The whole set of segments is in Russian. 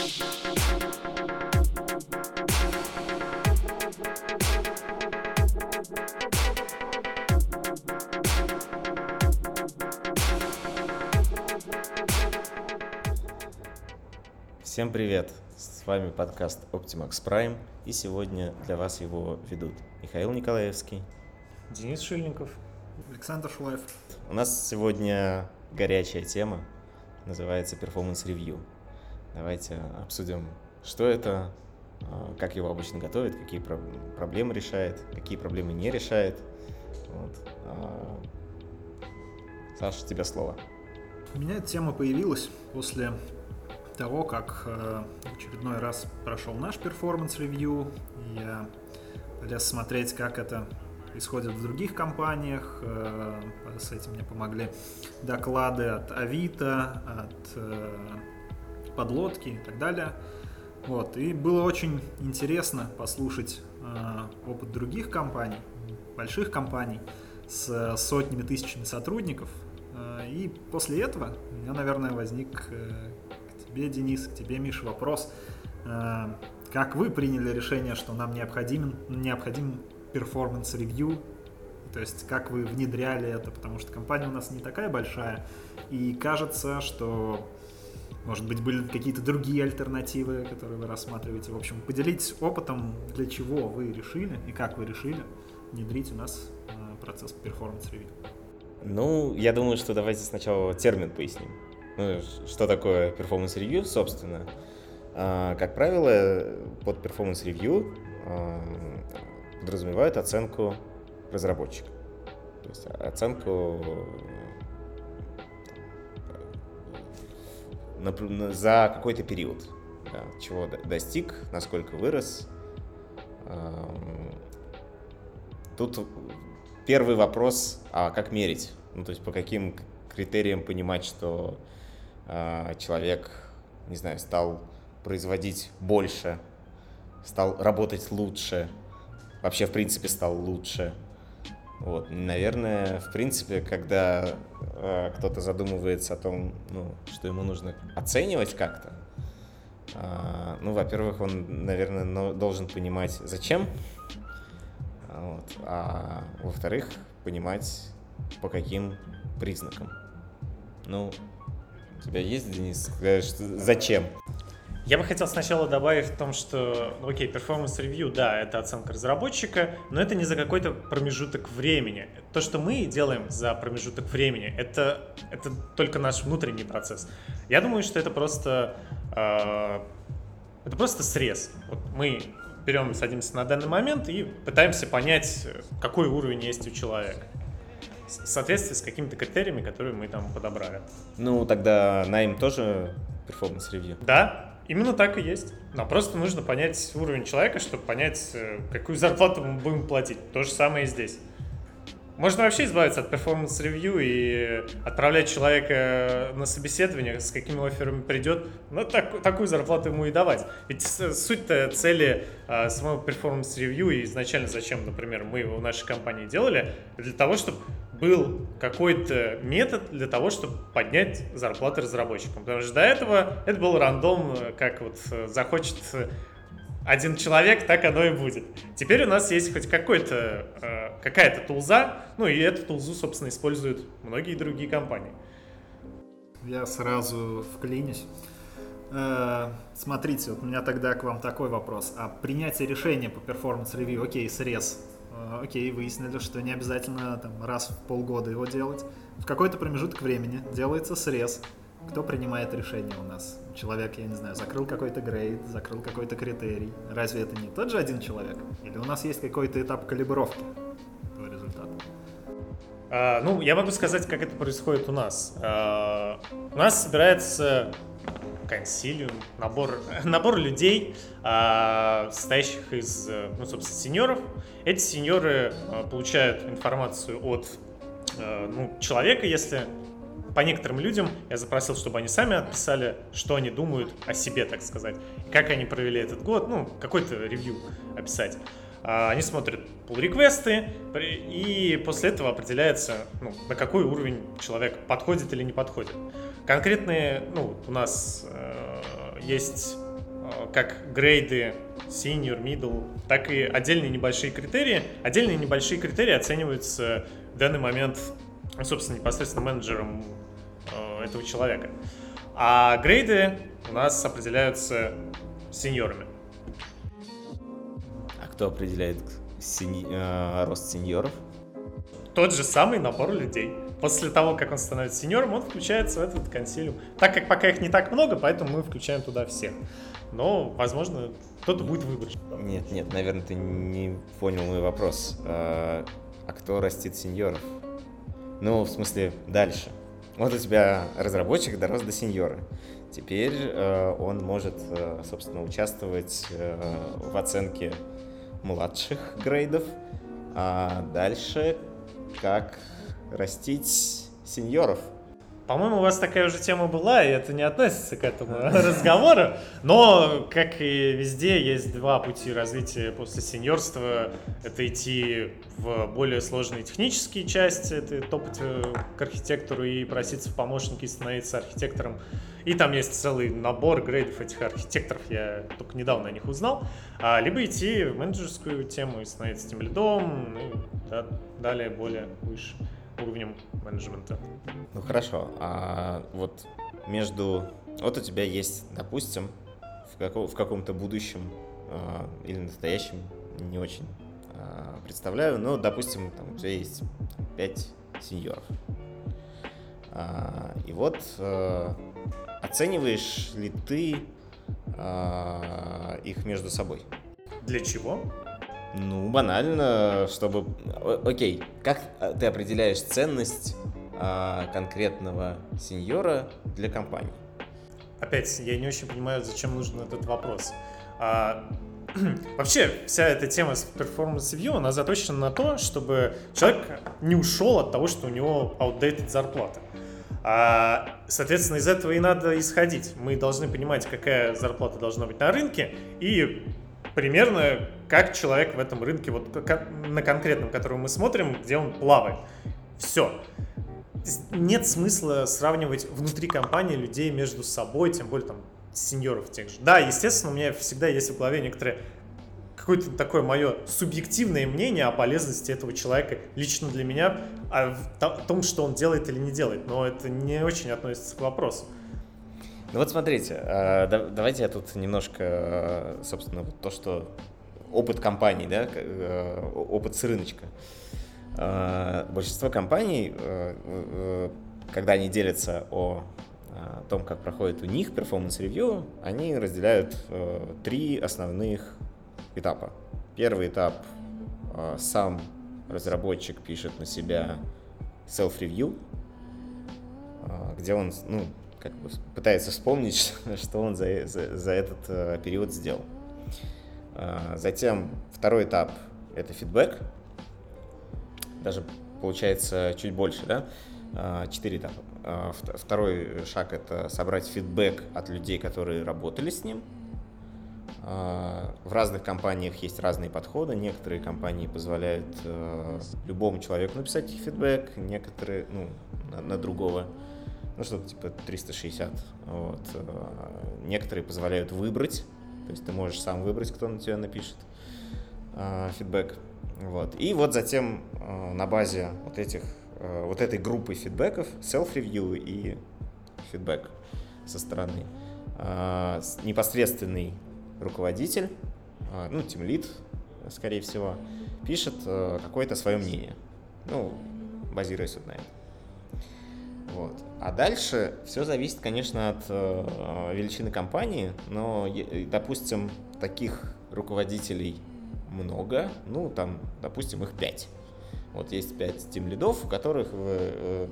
Всем привет! С вами подкаст Optimax Prime, и сегодня для вас его ведут Михаил Николаевский, Денис Шильников, Александр Шулаев. У нас сегодня горячая тема, называется Performance Review. Давайте обсудим, что это, а, как его обычно готовят, какие проблемы решает, какие проблемы не решает. Вот. А, Саша, тебе слово. У меня эта тема появилась после того, как э, очередной раз прошел наш performance review. Я полез смотреть, как это происходит в других компаниях. Э, с этим мне помогли доклады от Авито, от э, Подлодки и так далее. Вот. И было очень интересно послушать э, опыт других компаний, больших компаний с сотнями тысячами сотрудников. И после этого у меня, наверное, возник к тебе, Денис, к тебе, Миша, вопрос. Как вы приняли решение, что нам необходим, необходим performance review, то есть как вы внедряли это, потому что компания у нас не такая большая, и кажется, что, может быть, были какие-то другие альтернативы, которые вы рассматриваете. В общем, поделитесь опытом, для чего вы решили и как вы решили внедрить у нас э, процесс performance review. Ну, я думаю, что давайте сначала термин поясним. Ну, что такое performance review, собственно. А, как правило, под performance review а, подразумевает оценку разработчика. То есть оценку за какой-то период, да, чего достиг, насколько вырос. Тут первый вопрос, а как мерить? Ну, то есть по каким критериям понимать, что э, человек, не знаю, стал производить больше, стал работать лучше, вообще, в принципе, стал лучше. Вот, наверное, в принципе, когда э, кто-то задумывается о том, ну, что ему нужно оценивать как-то, э, ну, во-первых, он, наверное, но, должен понимать, зачем, вот, а во-вторых, понимать, по каким признакам. Ну, у тебя есть, Денис, зачем? Я бы хотел сначала добавить в том, что, ну, окей, performance review, да, это оценка разработчика, но это не за какой-то промежуток времени. То, что мы делаем за промежуток времени, это, это только наш внутренний процесс. Я думаю, что это просто, э, это просто срез. Вот мы берем, садимся на данный момент и пытаемся понять, какой уровень есть у человека в соответствии с какими-то критериями, которые мы там подобрали. Ну, тогда найм тоже performance review? Да, Именно так и есть. Но просто нужно понять уровень человека, чтобы понять, э, какую зарплату мы будем платить. То же самое и здесь. Можно вообще избавиться от performance review и отправлять человека на собеседование, с какими офферами придет, но так, такую зарплату ему и давать. Ведь суть-то цели а, самого performance review и изначально зачем, например, мы в нашей компании делали, для того, чтобы был какой-то метод для того, чтобы поднять зарплаты разработчикам. Потому что до этого это был рандом, как вот э, захочет один человек, так оно и будет. Теперь у нас есть хоть какой-то, э, какая-то тулза, ну и эту тулзу, собственно, используют многие другие компании. Я сразу вклинюсь. Э, смотрите, вот у меня тогда к вам такой вопрос. А принятие решения по performance review, окей, срез, Э, окей, выяснили, что не обязательно там, раз в полгода его делать. В какой-то промежуток времени делается срез. Кто принимает решение у нас? Человек, я не знаю, закрыл какой-то грейд, закрыл какой-то критерий. Разве это не тот же один человек? Или у нас есть какой-то этап калибровки этого результата? А, ну, я могу сказать, как это происходит у нас. А, у нас собирается консилиум, набор, набор людей, а, состоящих из, ну, собственно, сеньоров. Эти сеньоры а, получают информацию от а, ну, человека, если по некоторым людям я запросил, чтобы они сами отписали, что они думают о себе, так сказать, как они провели этот год, ну, какой-то ревью описать. Они смотрят pull реквесты и после этого определяется, ну, на какой уровень человек подходит или не подходит. Конкретные, ну, у нас э, есть как грейды senior, middle, так и отдельные небольшие критерии. Отдельные небольшие критерии оцениваются в данный момент, собственно, непосредственно менеджером э, этого человека. А грейды у нас определяются сеньорами. А кто определяет сени... э, рост сеньоров? Тот же самый набор людей. После того, как он становится сеньором, он включается в этот консилиум. Так как пока их не так много, поэтому мы включаем туда всех. Но, возможно, кто-то будет выбрать. Нет, нет, наверное, ты не понял мой вопрос. А, а кто растит сеньоров? Ну, в смысле, дальше. Вот у тебя разработчик дорос до сеньора. Теперь э, он может, э, собственно, участвовать э, в оценке младших грейдов. А дальше как растить сеньоров. По-моему, у вас такая уже тема была, и это не относится к этому разговору. Но, как и везде, есть два пути развития после сеньорства. Это идти в более сложные технические части, это топать э, к архитектору и проситься в помощники и становиться архитектором. И там есть целый набор грейдов этих архитекторов, я только недавно о них узнал. А, либо идти в менеджерскую тему и становиться тем лидом, ну, да, далее более выше уровнем менеджмента. Ну хорошо, а вот между... Вот у тебя есть, допустим, в, каком, в каком-то будущем э, или настоящем, не очень э, представляю, но, допустим, там, у тебя есть 5 сеньоров. А, и вот э, оцениваешь ли ты э, их между собой? Для чего? Ну, банально, чтобы... Окей, как а, ты определяешь ценность а, конкретного сеньора для компании? Опять, я не очень понимаю, зачем нужен этот вопрос. А, вообще, вся эта тема с review, она заточена на то, чтобы человек не ушел от того, что у него outdated зарплата. А, соответственно, из этого и надо исходить. Мы должны понимать, какая зарплата должна быть на рынке, и примерно как человек в этом рынке, вот на конкретном, который мы смотрим, где он плавает. Все. Нет смысла сравнивать внутри компании людей между собой, тем более там сеньоров тех же. Да, естественно, у меня всегда есть в голове некоторые какое-то такое мое субъективное мнение о полезности этого человека лично для меня, о том, что он делает или не делает. Но это не очень относится к вопросу. Ну вот смотрите, э, давайте я тут немножко, э, собственно, вот то, что опыт компаний, да, э, опыт с рыночка. Большинство компаний, когда они делятся о том, как проходит у них performance review, они разделяют три основных этапа. Первый этап сам разработчик пишет на себя self-review, где он, ну, как бы пытается вспомнить, что он за, за, за этот э, период сделал. Э, затем второй этап — это фидбэк. Даже получается чуть больше, да? Э, четыре этапа. Э, второй шаг — это собрать фидбэк от людей, которые работали с ним. В разных компаниях есть разные подходы. Некоторые компании позволяют э, любому человеку написать фидбэк, некоторые, ну, на, на другого ну что-то типа 360. Вот. Э, некоторые позволяют выбрать, то есть ты можешь сам выбрать, кто на тебя напишет э, фидбэк. Вот. И вот затем э, на базе вот этих, вот этой группы фидбэков, self-review и фидбэк со стороны, непосредственный руководитель, ну, тимлит, скорее всего, пишет какое-то свое мнение, ну, базируясь вот на этом. Вот. А дальше все зависит, конечно, от э, величины компании, но, допустим, таких руководителей много, ну, там, допустим, их пять. Вот есть пять Steam лидов, у которых э,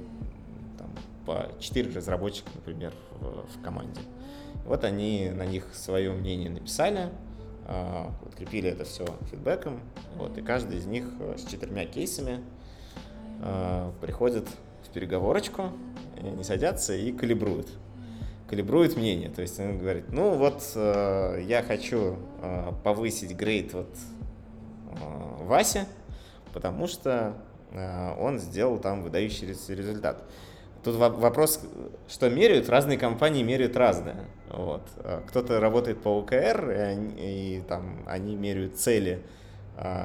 там, по 4 разработчика, например, в, в команде. Вот они на них свое мнение написали, э, подкрепили это все фидбэком, вот, и каждый из них э, с четырьмя кейсами э, приходит переговорочку, они садятся и калибруют. Калибруют мнение. То есть он говорит, ну вот э, я хочу э, повысить грейд вот э, Васе, потому что э, он сделал там выдающийся результат. Тут вопрос, что меряют, разные компании меряют разное. Вот. Кто-то работает по ОКР, и, и там они меряют цели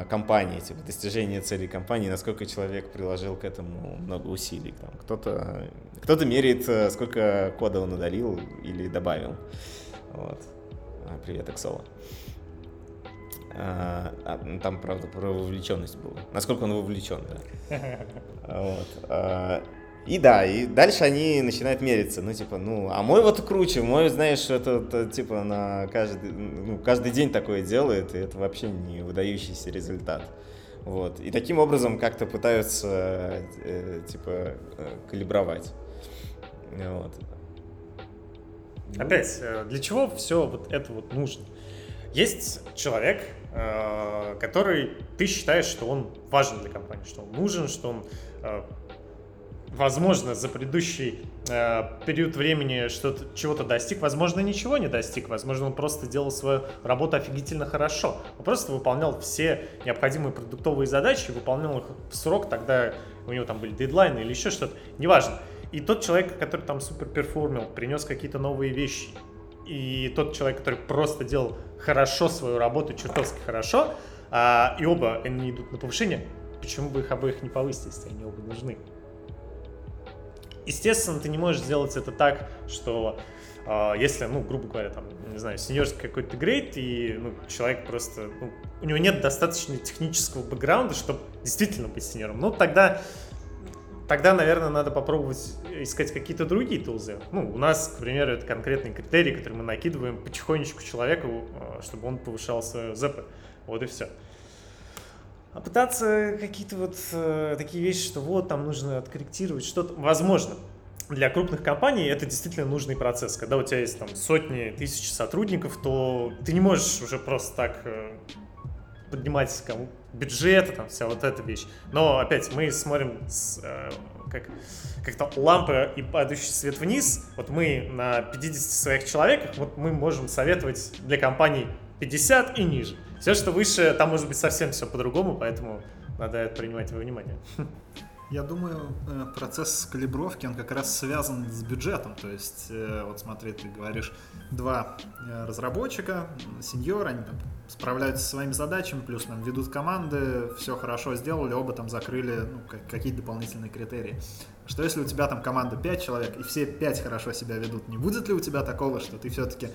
компании, типа достижение целей компании, насколько человек приложил к этому много усилий. Там, кто-то, кто-то меряет, э, сколько кода он удалил или добавил. Вот. А, привет, Эксола. А, ну, там, правда, про вовлеченность было. Насколько он вовлечен, да. Вот. И да, и дальше они начинают мериться. Ну, типа, ну, а мой вот круче, мой, знаешь, это, это типа на каждый, ну, каждый день такое делает, и это вообще не выдающийся результат. Вот. И таким образом как-то пытаются, э, типа, э, калибровать. Вот. Опять, э, для чего все вот это вот нужно? Есть человек, э, который ты считаешь, что он важен для компании, что он нужен, что он возможно, за предыдущий э, период времени что-то, чего-то достиг, возможно, ничего не достиг, возможно, он просто делал свою работу офигительно хорошо. Он просто выполнял все необходимые продуктовые задачи, выполнял их в срок, тогда у него там были дедлайны или еще что-то, неважно. И тот человек, который там супер перформил, принес какие-то новые вещи, и тот человек, который просто делал хорошо свою работу, чертовски хорошо, а, и оба они идут на повышение, почему бы их обоих не повысить, если они оба нужны? Естественно, ты не можешь сделать это так, что э, если, ну, грубо говоря, там, не знаю, сеньорский какой-то грейд, и ну, человек просто, ну, у него нет достаточно технического бэкграунда, чтобы действительно быть сеньором, ну, тогда тогда, наверное, надо попробовать искать какие-то другие тулзы. Ну, у нас, к примеру, это конкретные критерии, которые мы накидываем потихонечку человеку, а, чтобы он повышал свою ЗП. Вот и все. А пытаться какие-то вот э, такие вещи, что вот там нужно откорректировать что-то, возможно. Для крупных компаний это действительно нужный процесс. Когда у тебя есть там сотни, тысячи сотрудников, то ты не можешь уже просто так э, поднимать кому бюджет, там вся вот эта вещь. Но опять мы смотрим с, э, как как-то лампа и падающий свет вниз. Вот мы на 50 своих человеках, вот мы можем советовать для компаний 50 и ниже. Все, что выше, там может быть совсем все по-другому, поэтому надо это принимать во внимание. Я думаю, э, процесс калибровки, он как раз связан с бюджетом. То есть, э, вот смотри, ты говоришь, два э, разработчика, сеньор, они там справляются со своими задачами, плюс там ведут команды, все хорошо сделали, оба там закрыли ну, какие-то дополнительные критерии. Что если у тебя там команда 5 человек, и все 5 хорошо себя ведут, не будет ли у тебя такого, что ты все-таки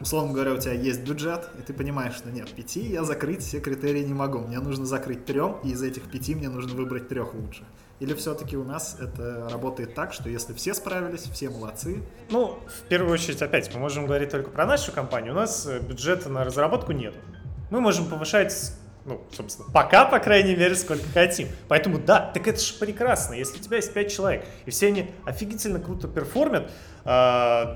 условно говоря, у тебя есть бюджет, и ты понимаешь, что нет, пяти я закрыть все критерии не могу. Мне нужно закрыть трем, и из этих пяти мне нужно выбрать трех лучше. Или все-таки у нас это работает так, что если все справились, все молодцы? Ну, в первую очередь, опять, мы можем говорить только про нашу компанию. У нас э, бюджета на разработку нет. Мы можем повышать ну, собственно, пока, по крайней мере, сколько хотим. Поэтому да, так это же прекрасно. Если у тебя есть 5 человек, и все они офигительно круто перформят, э,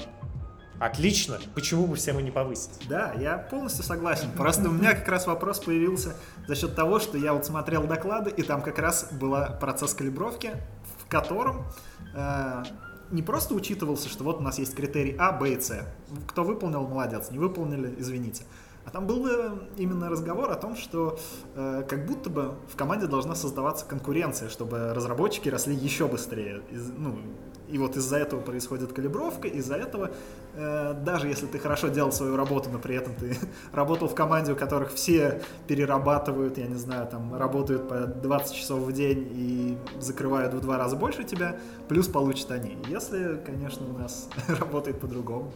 Отлично. Почему бы всем и не повысить? Да, я полностью согласен. Просто у меня как раз вопрос появился за счет того, что я вот смотрел доклады, и там как раз был процесс калибровки, в котором э, не просто учитывался, что вот у нас есть критерий А, Б и С. Кто выполнил, молодец. Не выполнили, извините. А там был э, именно разговор о том, что э, как будто бы в команде должна создаваться конкуренция, чтобы разработчики росли еще быстрее. Из, ну, и вот из-за этого происходит калибровка, из-за этого, э, даже если ты хорошо делал свою работу, но при этом ты работал в команде, у которых все перерабатывают, я не знаю, там, работают по 20 часов в день и закрывают в два раза больше тебя, плюс получат они. Если, конечно, у нас работает по-другому.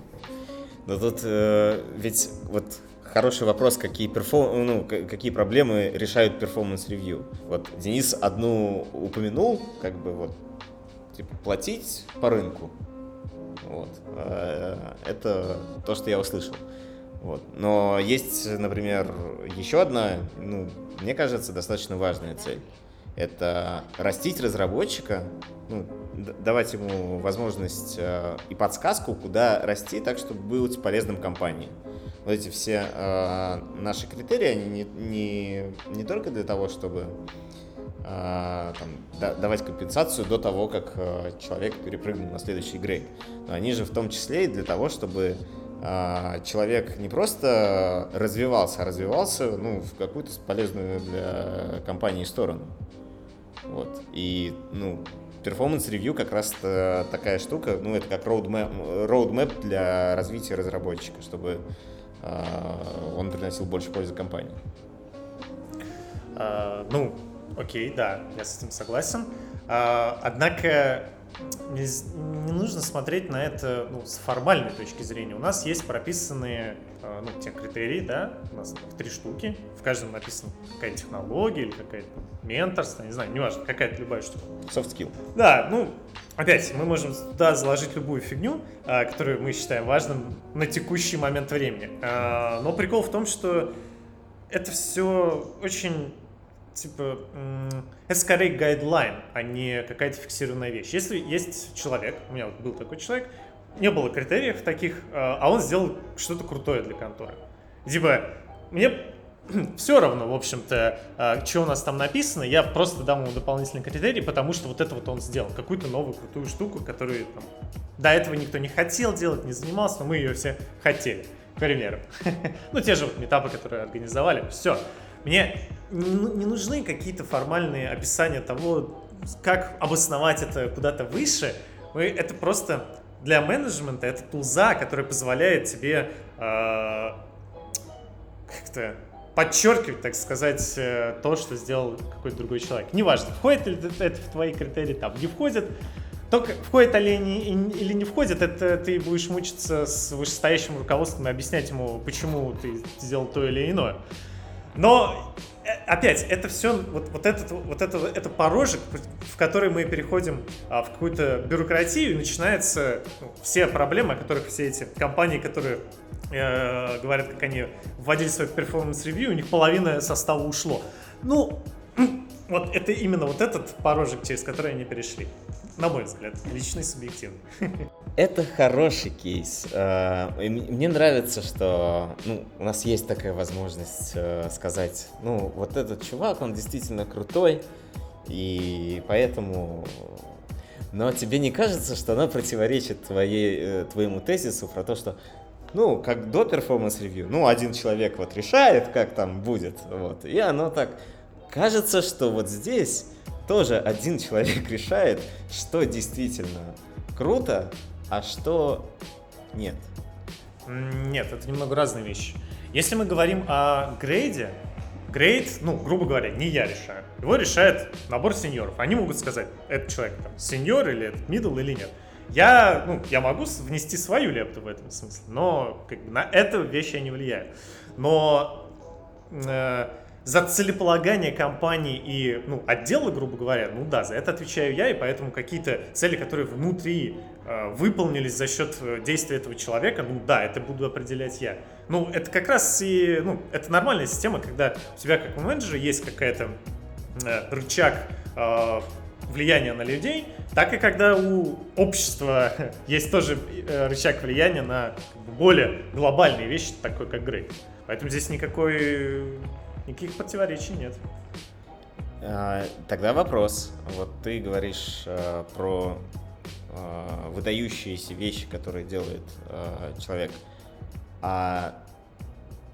Но тут э, ведь вот хороший вопрос, какие, perform... ну, какие проблемы решают performance review. Вот Денис одну упомянул, как бы вот типа платить по рынку. Вот. Э, это то, что я услышал. Вот. Но есть, например, еще одна, ну, мне кажется, достаточно важная цель. Это растить разработчика, ну, давать ему возможность э, и подсказку, куда расти, так, чтобы быть полезным компании. Вот эти все э, наши критерии, они не, не, не только для того, чтобы там, да, давать компенсацию до того, как э, человек перепрыгнул на следующий грейд. Но они же в том числе и для того, чтобы а, человек не просто развивался, а развивался ну, в какую-то полезную для компании сторону. Вот. И, ну, performance review как раз такая штука, ну, это как roadmap, roadmap для развития разработчика, чтобы э, он приносил больше пользы компании. А, ну, окей, да, я с этим согласен. А, однако не, не нужно смотреть на это ну, с формальной точки зрения. У нас есть прописанные а, ну, те критерии, да, у нас три штуки, в каждом написана какая-то технология или какая-то менторство, не знаю, неважно, какая-то любая штука. Soft skill. Да, ну, опять, мы можем туда заложить любую фигню, а, которую мы считаем важным на текущий момент времени. А, но прикол в том, что это все очень типа, это скорее гайдлайн, а не какая-то фиксированная вещь. Если есть человек, у меня вот был такой человек, не было критериев таких, а, а он сделал что-то крутое для конторы. Типа, мне все равно, в общем-то, а, что у нас там написано, я просто дам ему дополнительный критерий, потому что вот это вот он сделал, какую-то новую крутую штуку, которую там, до этого никто не хотел делать, не занимался, но мы ее все хотели, к примеру. ну, те же вот метапы, которые организовали, все. Мне не нужны какие-то формальные описания того, как обосновать это куда-то выше. Это просто для менеджмента это тулза, которая позволяет тебе э, как-то подчеркивать, так сказать, э, то, что сделал какой-то другой человек. Неважно, входит ли это в твои критерии, там не входит. Только входит ли или не входит, это ты будешь мучиться с вышестоящим руководством и объяснять ему, почему ты сделал то или иное. Но э, опять, это все, вот, вот, этот, вот это, это порожек, в который мы переходим а, в какую-то бюрократию, и начинаются ну, все проблемы, о которых все эти компании, которые э, говорят, как они вводили свой performance review, у них половина состава ушло. Ну, вот это именно вот этот порожек, через который они перешли. На мой взгляд, личный, субъективный. Это хороший кейс. Э, мне нравится, что ну, у нас есть такая возможность э, сказать, ну, вот этот чувак, он действительно крутой, и поэтому... Но тебе не кажется, что она противоречит твоей, э, твоему тезису про то, что ну, как до performance review, ну, один человек вот решает, как там будет, вот, и оно так... Кажется, что вот здесь тоже один человек решает, что действительно круто, а что нет. Нет, это немного разные вещи. Если мы говорим о грейде, грейд, ну, грубо говоря, не я решаю. Его решает набор сеньоров. Они могут сказать, этот человек там сеньор или этот мидл или нет. Я, ну, я могу внести свою лепту в этом смысле, но как бы, на эту вещь я не влияю. Но э, за целеполагание компании и ну, отдела, грубо говоря, ну да, за это отвечаю я, и поэтому какие-то цели, которые внутри э, выполнились за счет э, действия этого человека, ну да, это буду определять я. Ну, это как раз и, ну, это нормальная система, когда у тебя как у менеджера есть какая-то э, рычаг э, влияния на людей, так и когда у общества есть тоже э, рычаг влияния на более глобальные вещи, такой как грейд. Поэтому здесь никакой Никаких противоречий нет. А, тогда вопрос. Вот ты говоришь а, про а, выдающиеся вещи, которые делает а, человек. А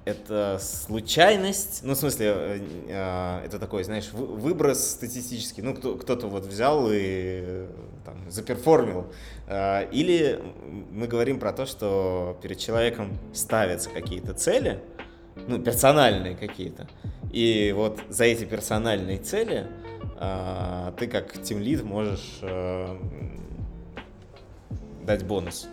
это случайность, ну, в смысле, э, э, это такой, знаешь, выброс статистический, ну, кто, кто-то вот взял и там, заперформил, э, или мы говорим про то, что перед человеком ставятся какие-то цели, ну, персональные какие-то. И вот за эти персональные цели э, ты как тимлид можешь э, дать бонус.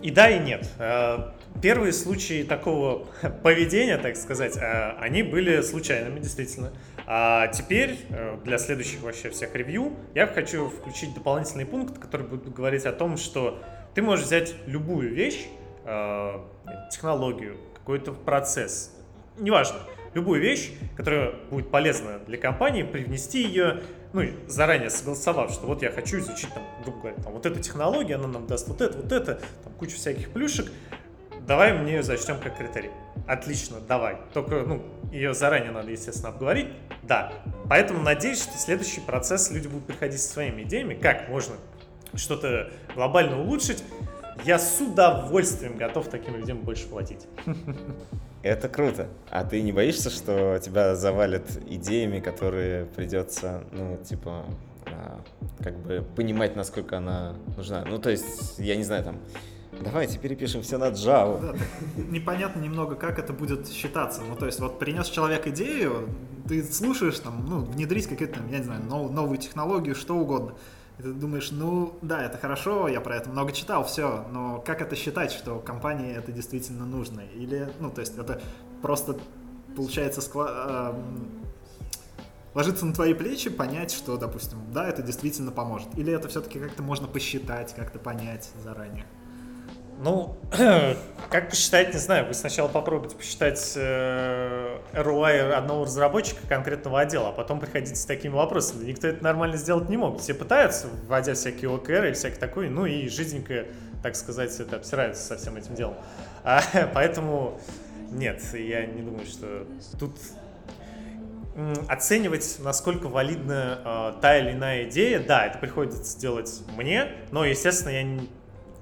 И да, и нет. А, первые случаи такого поведения, так сказать, а, они были случайными, действительно. А теперь э, для следующих вообще всех ревью я хочу включить дополнительный пункт, который будет говорить о том, что ты можешь взять любую вещь, технологию, какой-то процесс, неважно, любую вещь, которая будет полезна для компании, привнести ее, ну, заранее согласовав, что вот я хочу изучить, там, грубо говоря, там, вот эту технологию, она нам даст вот это, вот это, там, кучу всяких плюшек, давай мне ее зачтем как критерий. Отлично, давай. Только, ну, ее заранее надо, естественно, обговорить. Да. Поэтому надеюсь, что следующий процесс люди будут приходить со своими идеями, как можно что-то глобально улучшить, я с удовольствием готов таким людям больше платить. Это круто. А ты не боишься, что тебя завалят идеями, которые придется, ну, типа, как бы понимать, насколько она нужна. Ну, то есть, я не знаю, там, давайте перепишем все на Java. Да, непонятно немного, как это будет считаться. Ну, то есть, вот принес человек идею, ты слушаешь, там, ну, внедрить какую-то, я не знаю, нов, новую технологию, что угодно. И ты думаешь, ну, да, это хорошо, я про это много читал, все, но как это считать, что компании это действительно нужно? Или, ну, то есть, это просто, получается, скла ложиться на твои плечи, понять, что, допустим, да, это действительно поможет. Или это все-таки как-то можно посчитать, как-то понять заранее? Ну, как посчитать, не знаю. Вы сначала попробуйте посчитать э, ROI одного разработчика конкретного отдела, а потом приходите с такими вопросами. Никто это нормально сделать не мог. Все пытаются, вводя всякие OKR и всякое такое, ну и жизненько, так сказать, это обсирается со всем этим делом. А, поэтому нет, я не думаю, что тут оценивать, насколько валидна э, та или иная идея, да, это приходится делать мне, но, естественно, я, не,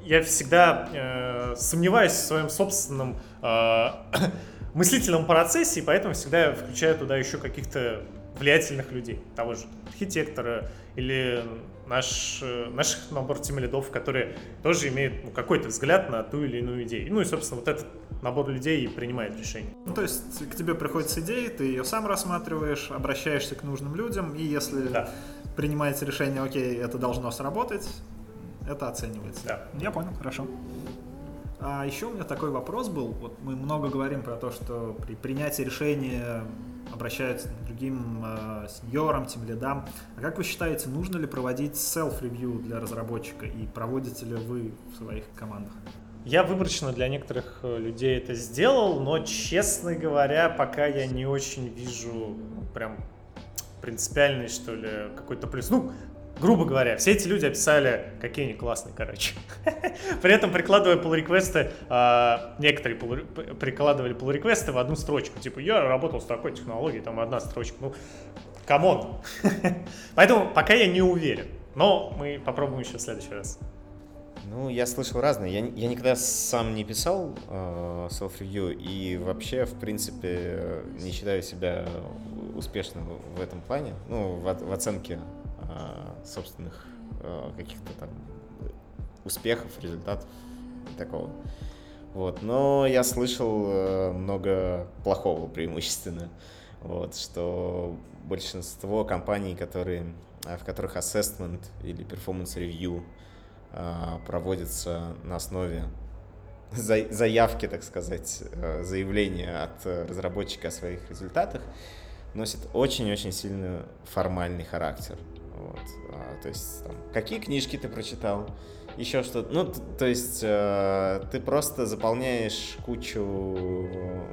я всегда э, сомневаюсь в своем собственном э, мыслительном процессе, и поэтому всегда включаю туда еще каких-то влиятельных людей, того же архитектора или наш, э, наш набор тем лидов, которые тоже имеют ну, какой-то взгляд на ту или иную идею. Ну и, собственно, вот этот набор людей принимает решение. Ну, то есть к тебе приходит идея, ты ее сам рассматриваешь, обращаешься к нужным людям, и если да. принимается решение, окей, это должно сработать, это оценивается. Да. Я понял, хорошо. А еще у меня такой вопрос был. Вот мы много говорим про то, что при принятии решения обращаются к другим э, сеньорам, тем лидам. А как вы считаете, нужно ли проводить self-review для разработчика и проводите ли вы в своих командах? Я выборочно для некоторых э, людей это сделал, но, честно говоря, пока я не очень вижу ну, прям принципиальный, что ли, какой-то плюс. Ну, грубо говоря, все эти люди описали, какие они классные, короче. При этом прикладывая pull реквесты а, некоторые прикладывали pull реквесты в одну строчку. Типа, я работал с такой технологией, там одна строчка. Ну, come on. Поэтому пока я не уверен. Но мы попробуем еще в следующий раз. Ну, я слышал разные. Я, я никогда сам не писал э, self-review и вообще, в принципе, не считаю себя успешным в этом плане, ну, в, в оценке э, собственных э, каких-то там успехов, результатов такого. Вот. Но я слышал э, много плохого преимущественно. Вот, что большинство компаний, которые, в которых assessment или performance review а, проводится на основе заявки, так сказать, э, заявления от разработчика о своих результатах, носит очень-очень сильный формальный характер. Вот. А, то есть, там, какие книжки ты прочитал, еще что-то. Ну, то есть, э, ты просто заполняешь кучу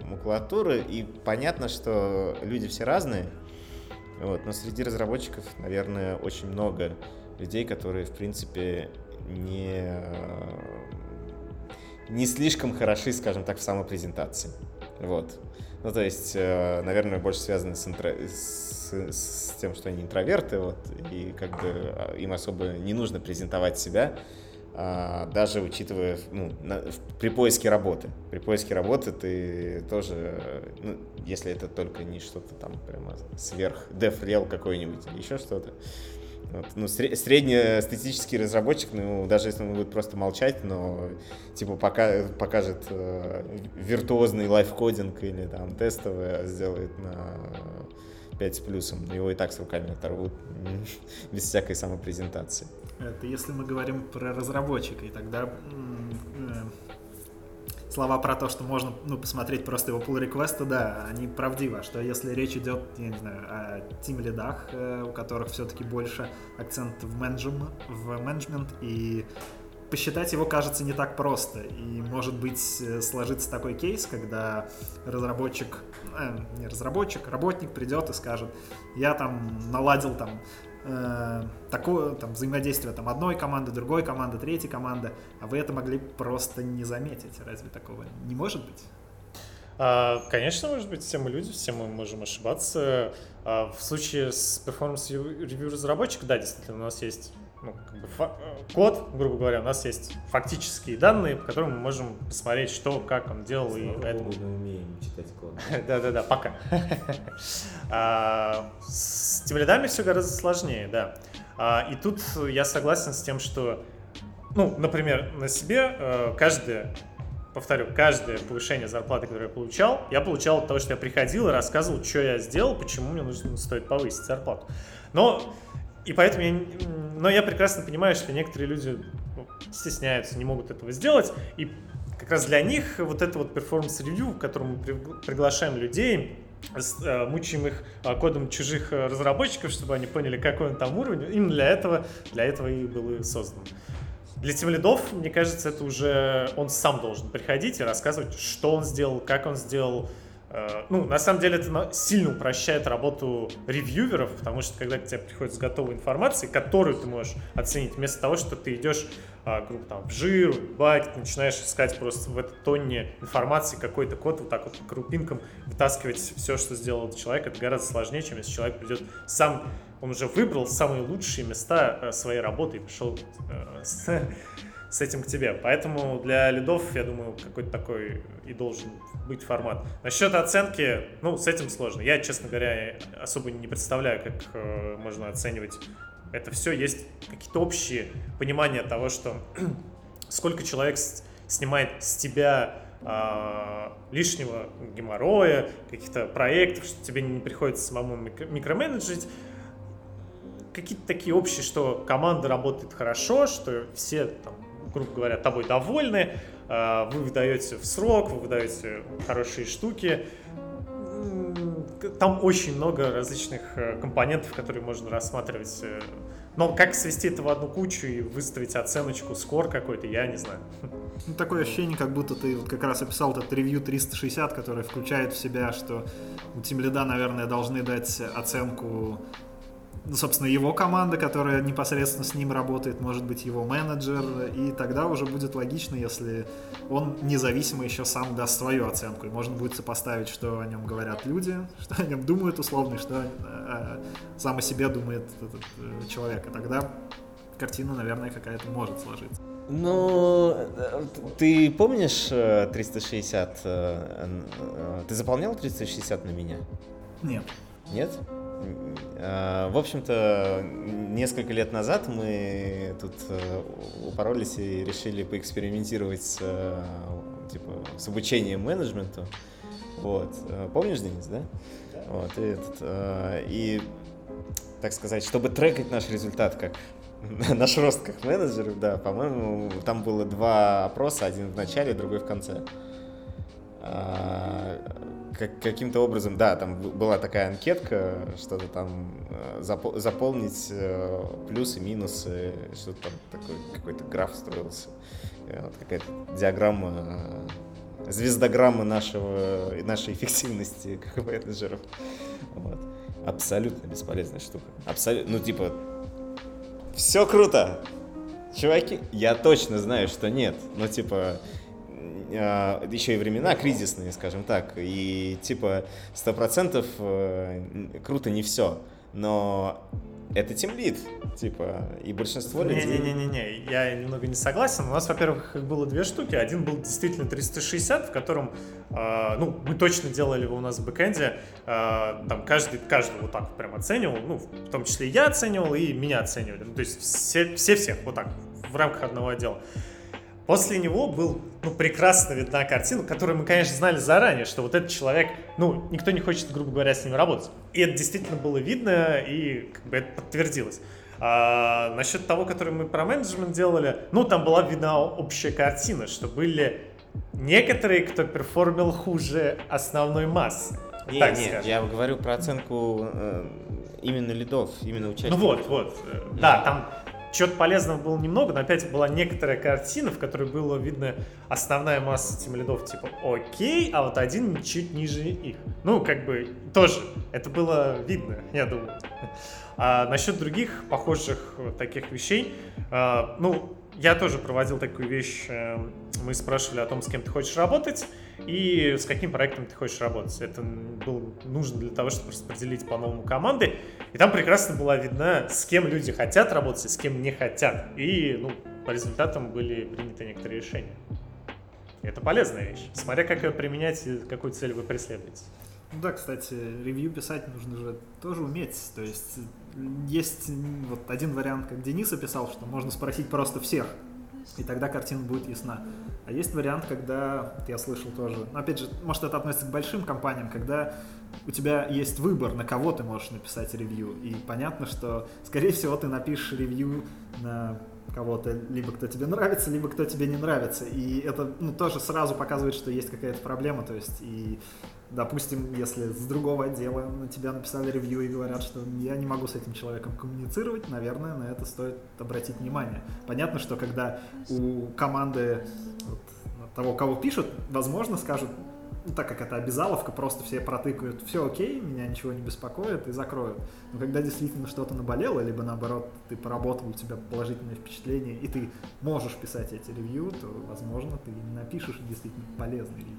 макулатуры, и понятно, что люди все разные, вот, но среди разработчиков, наверное, очень много людей, которые, в принципе, не, не слишком хороши, скажем так, в самопрезентации. Вот. Ну, то есть, э, наверное, больше связано с, интро... с, с тем, что они интроверты, вот, и как бы а, им особо не нужно презентовать себя, а, даже учитывая, ну, на, при поиске работы. При поиске работы ты тоже, ну, если это только не что-то там прямо сверх деф какой-нибудь еще что-то, вот. Ну, среднестатистический разработчик, ну, даже если он будет просто молчать, но типа пока, покажет э, виртуозный лайфкодинг или там тестовое сделает на 5 с плюсом, его и так с руками оторвут без всякой самопрезентации. Это если мы говорим про разработчика, и тогда э, слова про то, что можно ну, посмотреть просто его pull реквесты да, они правдивы. А что если речь идет, я не знаю, о тим лидах, э, у которых все-таки больше акцент в, менеджмент, в менеджмент, и посчитать его кажется не так просто. И может быть э, сложится такой кейс, когда разработчик, э, не разработчик, работник придет и скажет, я там наладил там э, такое там, взаимодействие там, одной команды, другой команды, третьей команды, а вы это могли просто не заметить. Разве такого не может быть? А, конечно, может быть, все мы люди, все мы можем ошибаться. А, в случае с performance review разработчика, да, действительно, у нас есть ну, как бы э, код, грубо говоря, у нас есть фактические данные, по которым мы можем посмотреть, что, как он делал. Слава и поэтому... мы умеем читать код. Да-да-да, пока. а, с тем рядами все гораздо сложнее, да. А, и тут я согласен с тем, что, ну, например, на себе э, каждое повторю, каждое повышение зарплаты, которое я получал, я получал от того, что я приходил и рассказывал, что я сделал, почему мне нужно стоит повысить зарплату. Но и поэтому я, но я прекрасно понимаю, что некоторые люди ну, стесняются, не могут этого сделать, и как раз для них вот это вот performance review, в котором мы приглашаем людей, э, мучаем их а, кодом чужих э, разработчиков, чтобы они поняли, какой он там уровень, именно для этого, для этого и было создано. Для тимлидов, мне кажется, это уже он сам должен приходить и рассказывать, что он сделал, как он сделал. Э, ну, на самом деле, это сильно упрощает работу ревьюверов, потому что когда к тебе приходит с готовой информацией, которую ты можешь оценить, вместо того, что ты идешь а, грубо там в жир, в байк, начинаешь искать просто в этой тонне информации какой-то код, вот так вот крупинком вытаскивать все, что сделал этот человек, это гораздо сложнее, чем если человек придет сам, он уже выбрал самые лучшие места э, своей работы и пришел э, с, с этим к тебе. Поэтому для лидов, я думаю, какой-то такой и должен быть формат. Насчет оценки, ну, с этим сложно. Я, честно говоря, особо не представляю, как э, можно оценивать это все есть какие-то общие понимания того, что сколько человек снимает с тебя э, лишнего геморроя, каких-то проектов, что тебе не приходится самому микроменеджить. Какие-то такие общие, что команда работает хорошо, что все, там, грубо говоря, тобой довольны, э, вы выдаете в срок, вы выдаете хорошие штуки там очень много различных э, компонентов, которые можно рассматривать. Э. Но как свести это в одну кучу и выставить оценочку, скор какой-то, я не знаю. Ну, такое ощущение, как будто ты вот как раз описал этот ревью 360, который включает в себя, что у Тим Лида, наверное, должны дать оценку ну, собственно, его команда, которая непосредственно с ним работает, может быть, его менеджер, и тогда уже будет логично, если он независимо еще сам даст свою оценку, и можно будет сопоставить, что о нем говорят люди, что о нем думают условно, и что э, сам о себе думает этот э, человек, и тогда картина, наверное, какая-то может сложиться. Ну, ты помнишь 360? Э, ты заполнял 360 на меня? Нет. Нет? А, в общем-то, несколько лет назад мы тут э, упоролись и решили поэкспериментировать с, э, типа, с обучением менеджменту. Вот. Э, помнишь, Денис, да? Вот, и, этот, и, так сказать, чтобы трекать наш результат как наш рост как менеджеров, да, по-моему, там было два опроса, один в начале, другой в конце. Как, каким-то образом, да, там была такая анкетка, что-то там э, запол- заполнить э, плюсы, минусы, что-то там такой, какой-то граф строился, э, вот какая-то диаграмма, звездограмма нашего, нашей эффективности как менеджеров. Вот. Абсолютно бесполезная штука. Абсолютно, ну типа, все круто, чуваки, я точно знаю, что нет, но типа а, еще и времена кризисные, скажем так, и типа сто процентов э, круто не все, но это тимлит, типа, и большинство не, людей... Не-не-не, я немного не согласен. У нас, во-первых, их было две штуки. Один был действительно 360, в котором, э, ну, мы точно делали его у нас в бэкэнде. Э, там каждый, каждый вот так прям оценивал, ну, в том числе я оценивал, и меня оценивали. Ну, то есть все, все всех вот так, в рамках одного отдела. После него был, ну, прекрасно видна картина, которую мы, конечно, знали заранее, что вот этот человек, ну, никто не хочет, грубо говоря, с ним работать. И это действительно было видно, и как бы это подтвердилось. А, насчет того, который мы про менеджмент делали, ну, там была видна общая картина, что были некоторые, кто перформил хуже основной массы. Не, так нет, скажем. я говорю про оценку э, именно лидов, именно участников. Ну вот, вот. Э, да, там чего-то полезного было немного, но опять была некоторая картина, в которой было видно основная масса тем лидов, типа, окей, а вот один чуть ниже их. Ну, как бы, тоже, это было видно, я думаю. А насчет других похожих таких вещей, а, ну, я тоже проводил такую вещь, э, мы спрашивали о том, с кем ты хочешь работать, и с каким проектом ты хочешь работать. Это было нужно для того, чтобы распределить по-новому команды. И там прекрасно была видна, с кем люди хотят работать и с кем не хотят. И ну, по результатам были приняты некоторые решения. Это полезная вещь, смотря как ее применять и какую цель вы преследуете. Ну да, кстати, ревью писать нужно же тоже уметь. То есть есть вот один вариант, как Денис описал, что можно спросить просто всех, и тогда картина будет ясна. А есть вариант, когда, я слышал тоже, но опять же, может это относится к большим компаниям, когда у тебя есть выбор, на кого ты можешь написать ревью. И понятно, что, скорее всего, ты напишешь ревью на кого-то, либо кто тебе нравится, либо кто тебе не нравится. И это ну, тоже сразу показывает, что есть какая-то проблема. То есть, и, допустим, если с другого отдела на тебя написали ревью и говорят, что я не могу с этим человеком коммуницировать, наверное, на это стоит обратить внимание. Понятно, что когда у команды вот, того, кого пишут, возможно, скажут, ну, так как это обязаловка, просто все протыкают, все окей, меня ничего не беспокоит и закроют. Но когда действительно что-то наболело, либо наоборот ты поработал, у тебя положительное впечатление, и ты можешь писать эти ревью, то, возможно, ты напишешь действительно полезный ревью.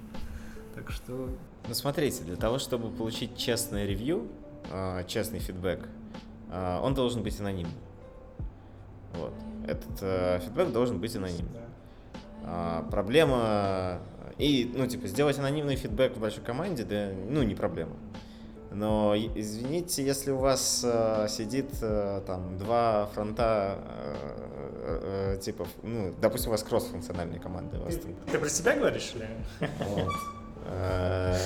Так что... Ну, смотрите, для того, чтобы получить честное ревью, а, честный фидбэк, а, он должен быть анонимным. Вот. Этот э, фидбэк должен быть анонимным. А, проблема и, ну, типа, сделать анонимный фидбэк в большой команде, да, ну, не проблема. Но, извините, если у вас э, сидит э, там два фронта, э, э, типа, ну, допустим, у вас кросс-функциональные команды. У вас, там... Ты про себя говоришь или? Вот. Э,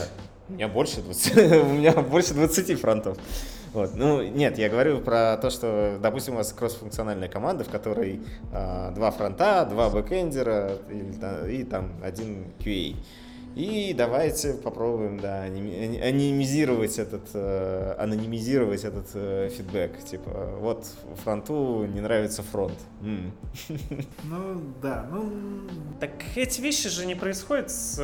у меня больше 20, у меня больше 20 фронтов. Вот. Ну, нет, я говорю про то, что, допустим, у вас кроссфункциональная команда, в которой э, два фронта, два бэкэндера и, и там один QA. И давайте попробуем, да, анонимизировать этот, э, анонимизировать этот э, фидбэк. Типа, вот фронту не нравится фронт. М. Ну, да, ну... Так эти вещи же не происходят с,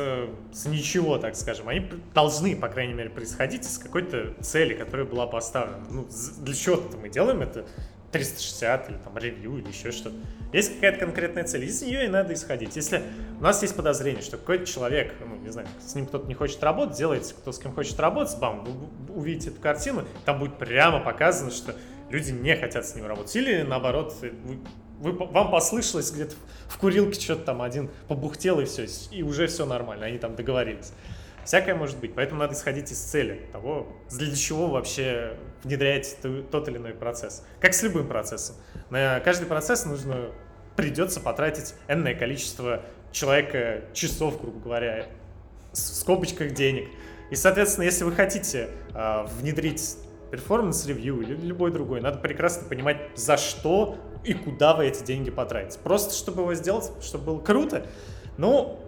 с ничего, так скажем. Они должны, по крайней мере, происходить с какой-то цели, которая была поставлена. Ну, для чего-то мы делаем это 360 или там ревью или еще что-то. Есть какая-то конкретная цель, из нее и надо исходить. Если у нас есть подозрение, что какой-то человек, ну, не знаю, с ним кто-то не хочет работать, делайте, кто с кем хочет работать, бам, вы увидите эту картину, там будет прямо показано, что люди не хотят с ним работать. Или наоборот, вы, вы, вам послышалось где-то в курилке что-то там один побухтел и все, и уже все нормально, они там договорились. Всякое может быть, поэтому надо исходить из цели того, для чего вообще внедряете тот или иной процесс. Как с любым процессом. На каждый процесс нужно придется потратить энное количество человеко-часов, грубо говоря, в скобочках денег. И, соответственно, если вы хотите э, внедрить performance review или любой другой, надо прекрасно понимать, за что и куда вы эти деньги потратите. Просто чтобы его сделать, чтобы было круто, ну,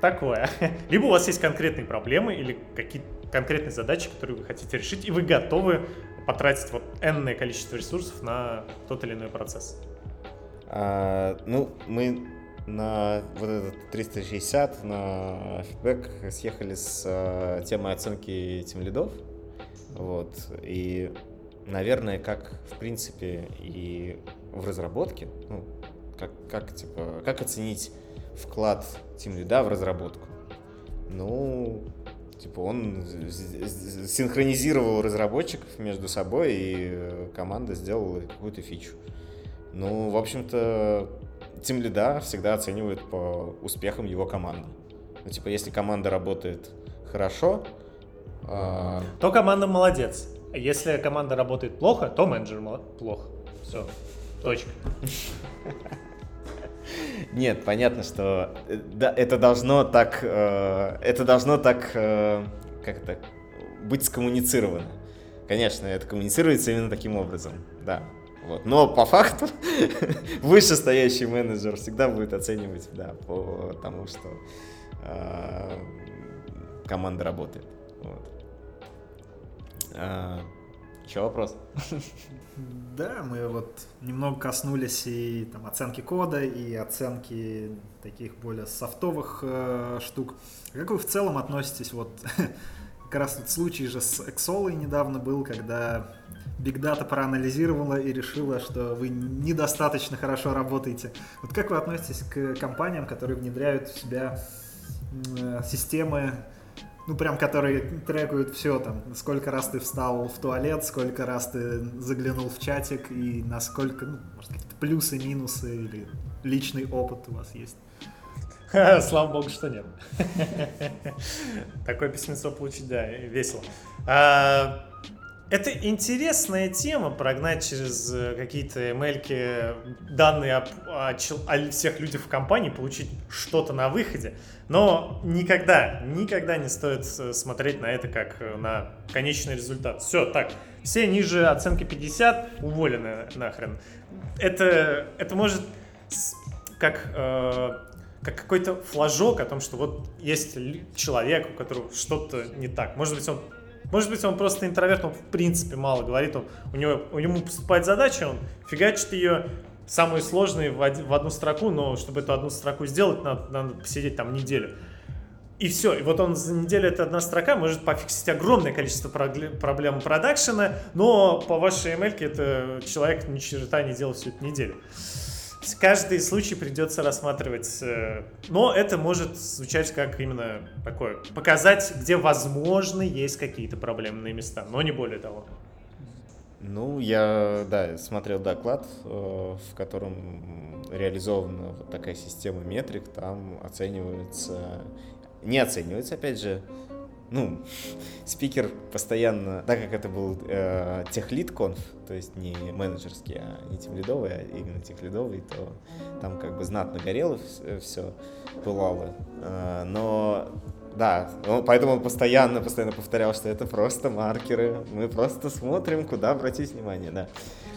такое. Либо у вас есть конкретные проблемы или какие-то конкретные задачи, которые вы хотите решить, и вы готовы потратить вот энное количество ресурсов на тот или иной процесс. А, ну, мы на вот этот 360, на фидбэк съехали с а, темой оценки тем лидов. Вот. И, наверное, как, в принципе, и в разработке, ну, как, как, типа, как оценить вклад Lead в разработку. Ну, типа он синхронизировал разработчиков между собой, и команда сделала какую-то фичу. Ну, в общем-то, Team Lead всегда оценивают по успехам его команды. Ну, типа, если команда работает хорошо, а... то команда молодец. Если команда работает плохо, то менеджер плохо. Все. Точка. Нет, понятно, что э, это должно так, э, это должно так, э, как это, быть скоммуницировано. Конечно, это коммуницируется именно таким образом, да. Вот. Но по факту вышестоящий менеджер всегда будет оценивать, да, по тому, что э, команда работает. Вот. А, еще вопрос? Да, мы вот немного коснулись и там, оценки кода, и оценки таких более софтовых э, штук. Как вы в целом относитесь, вот как раз вот случай же с Exol недавно был, когда Big Data проанализировала и решила, что вы недостаточно хорошо работаете. Вот как вы относитесь к компаниям, которые внедряют в себя э, системы ну, прям, которые трекают все, там, сколько раз ты встал в туалет, сколько раз ты заглянул в чатик, и насколько, ну, может, какие-то плюсы, минусы или личный опыт у вас есть. Слава богу, что нет. Такое письмецо получить, да, весело. Это интересная тема, прогнать через э, какие-то ML данные о, о, о всех людях в компании, получить что-то на выходе. Но никогда, никогда не стоит э, смотреть на это как э, на конечный результат. Все, так, все ниже оценки 50 уволены нахрен. Это, это может как, э, как какой-то флажок о том, что вот есть человек, у которого что-то не так. Может быть, он может быть, он просто интроверт, он в принципе мало говорит, он, у него, у него поступает задача, он фигачит ее, самые сложные в, один, в одну строку, но чтобы эту одну строку сделать, надо, надо посидеть там неделю. И все. И вот он за неделю, эта одна строка, может пофиксить огромное количество проблем продакшена, но по вашей email это человек ни черта не делал всю эту неделю каждый случай придется рассматривать. Э, но это может звучать как именно такое. Показать, где, возможно, есть какие-то проблемные места, но не более того. Ну, я, да, смотрел доклад, э, в котором реализована вот такая система метрик, там оценивается, не оценивается, опять же, ну, спикер постоянно, так как это был э, техлид-конф, то есть не менеджерский, а не техлидовый, а именно техлидовый, то там как бы знатно горело все, пылало. Э, но да, он, поэтому он постоянно, постоянно повторял, что это просто маркеры, мы просто смотрим, куда обратить внимание, да.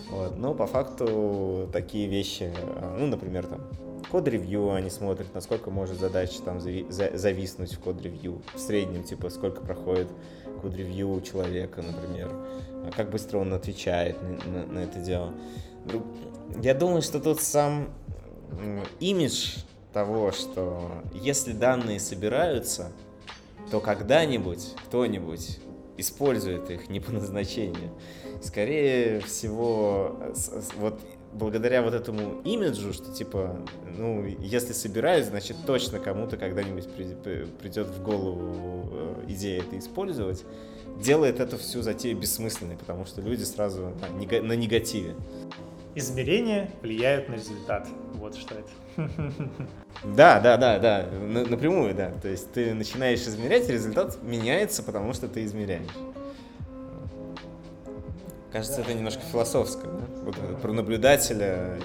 Вот. Но по факту такие вещи, э, ну, например, там, код-ревью они смотрят, насколько может задача там зависнуть в код-ревью. В среднем, типа, сколько проходит код-ревью у человека, например. А как быстро он отвечает на, на, на это дело. Ну, я думаю, что тут сам имидж того, что если данные собираются, то когда-нибудь кто-нибудь использует их не по назначению. Скорее всего, вот благодаря вот этому имиджу, что типа, ну, если собираюсь, значит точно кому-то когда-нибудь придет в голову э, идея это использовать, делает эту всю затею бессмысленной, потому что люди сразу на, на негативе. Измерения влияют на результат. Вот что это. Да, да, да, да, напрямую, да. То есть ты начинаешь измерять, результат меняется, потому что ты измеряешь. Кажется, это немножко философское, да? Вот про наблюдателя.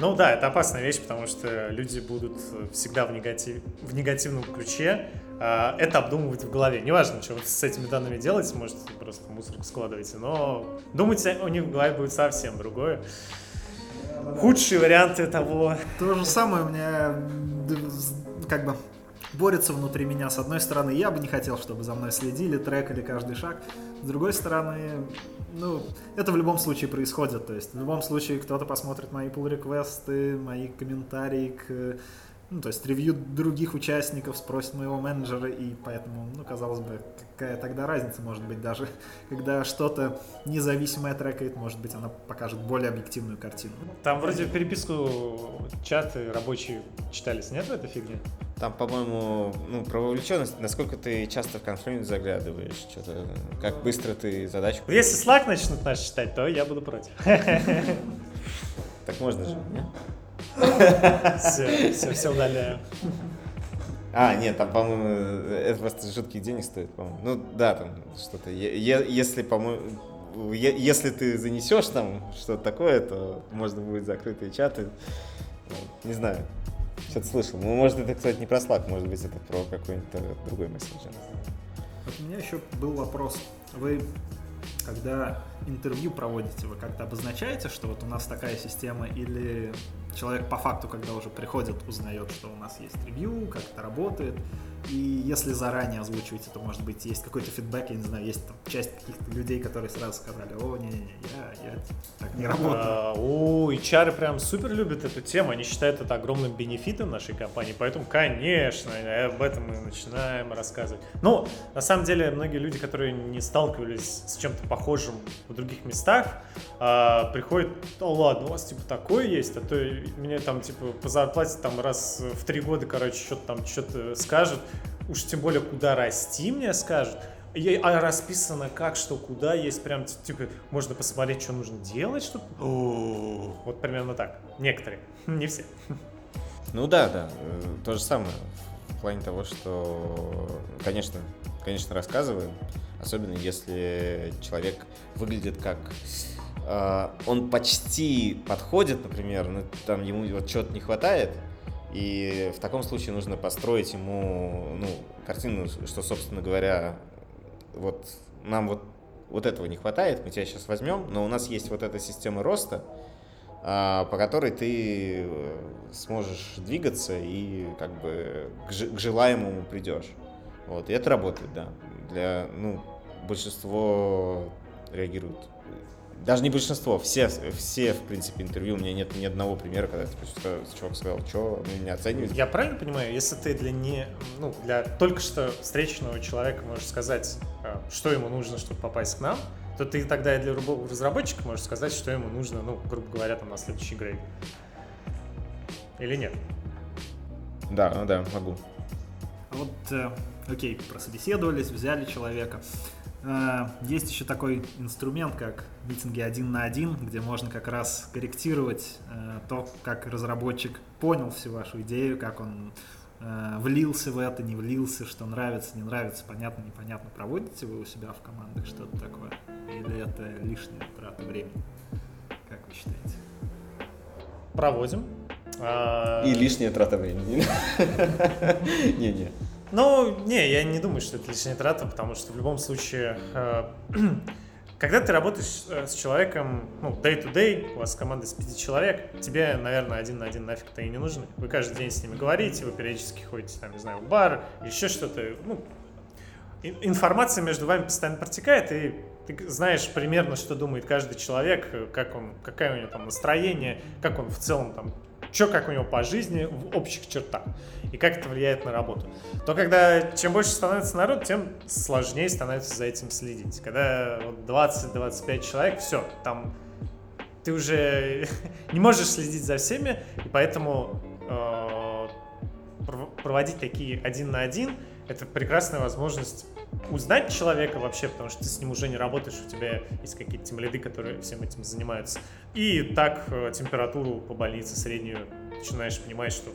Ну да, это опасная вещь, потому что люди будут всегда в, негатив, в негативном ключе э, это обдумывать в голове. Неважно, что вы с этими данными делаете, может, просто мусорку складываете, но думать у них в голове будет совсем другое. Худшие варианты того. То же самое у меня как бы борется внутри меня. С одной стороны, я бы не хотел, чтобы за мной следили, трекали каждый шаг. С другой стороны, ну, это в любом случае происходит. То есть в любом случае кто-то посмотрит мои pull реквесты мои комментарии к ну, то есть ревью других участников спросит моего менеджера, и поэтому, ну, казалось бы, какая тогда разница может быть даже, когда что-то независимое трекает, может быть, она покажет более объективную картину. Там вроде переписку чаты рабочие читались, нет в этой фигне? Там, по-моему, ну, про вовлеченность, насколько ты часто в конфликт заглядываешь, что-то, как быстро ты задачку... Если Slack начнут наш читать, то я буду против. Так можно же? Все, все, все удаляю. А, нет, там, по-моему, это просто жутких денег стоит, по-моему. Ну, да, там что-то. Если, по-моему, если ты занесешь там что-то такое, то можно будет закрытые чаты. Не знаю. Что-то слышал. Ну, может, это, кстати, не про Slack, может быть, это про какой-нибудь другой мессенджер. Вот у меня еще был вопрос. Вы, когда интервью проводите, вы как-то обозначаете, что вот у нас такая система, или человек по факту, когда уже приходит, узнает, что у нас есть ревью, как это работает. И если заранее озвучиваете, то, может быть, есть какой-то фидбэк, я не знаю, есть там часть каких-то людей, которые сразу сказали, о, не-не-не, я, я так не работаю. А, о, HR прям супер любят эту тему, они считают это огромным бенефитом нашей компании, поэтому, конечно, об этом мы начинаем рассказывать. Но, на самом деле, многие люди, которые не сталкивались с чем-то похожим в других местах, а, приходят, ну ладно, у вас типа такое есть, а то мне там типа по зарплате там раз в три года, короче, что-то там что-то скажут, уж тем более куда расти мне скажут, а расписано как, что, куда, есть прям, типа, можно посмотреть, что нужно делать, что Вот примерно так. Некоторые, не все. Ну да, да, э, то же самое. В плане того, что, конечно, конечно, рассказываем, особенно если человек выглядит как э, он почти подходит, например, но там ему вот чего-то не хватает, и в таком случае нужно построить ему ну, картину, что, собственно говоря, вот нам вот, вот этого не хватает, мы тебя сейчас возьмем, но у нас есть вот эта система роста, а, по которой ты э, сможешь двигаться и как бы к, желаемому придешь. Вот, и это работает, да. Для, ну, большинство реагируют даже не большинство, все, все, в принципе, интервью, у меня нет ни одного примера, когда типа, человек сказал, что вы меня оцениваете. Я правильно понимаю, если ты для не, ну, для только что встреченного человека можешь сказать, э, что ему нужно, чтобы попасть к нам, то ты тогда и для любого разработчика можешь сказать, что ему нужно, ну, грубо говоря, там на следующий грейд. Или нет? Да, ну да, могу. Вот, э, окей, прособеседовались, взяли человека. Э, есть еще такой инструмент, как митинги один на один, где можно как раз корректировать э, то, как разработчик понял всю вашу идею, как он э, влился в это, не влился, что нравится, не нравится, понятно, непонятно. Проводите вы у себя в командах что-то такое? Или это лишняя трата времени? Как вы считаете? Проводим. А, И лишняя трата времени. Не-не. Ну, не, я не думаю, что это лишняя трата, потому что в любом случае, э, когда ты работаешь э, с человеком, ну, day-to-day, у вас команда из пяти человек, тебе, наверное, один на один нафиг-то и не нужны. Вы каждый день с ними говорите, вы периодически ходите, там, не знаю, в бар, еще что-то. Ну, информация между вами постоянно протекает, и ты знаешь примерно, что думает каждый человек, как он, какое у него там настроение, как он в целом там что как у него по жизни в общих чертах и как это влияет на работу. То когда чем больше становится народ, тем сложнее становится за этим следить. Когда 20-25 человек, все, там ты уже не можешь следить за всеми, и поэтому э, проводить такие один на один это прекрасная возможность узнать человека вообще, потому что ты с ним уже не работаешь, у тебя есть какие-то тимлиды, которые всем этим занимаются. И так э, температуру по больнице среднюю начинаешь понимать, что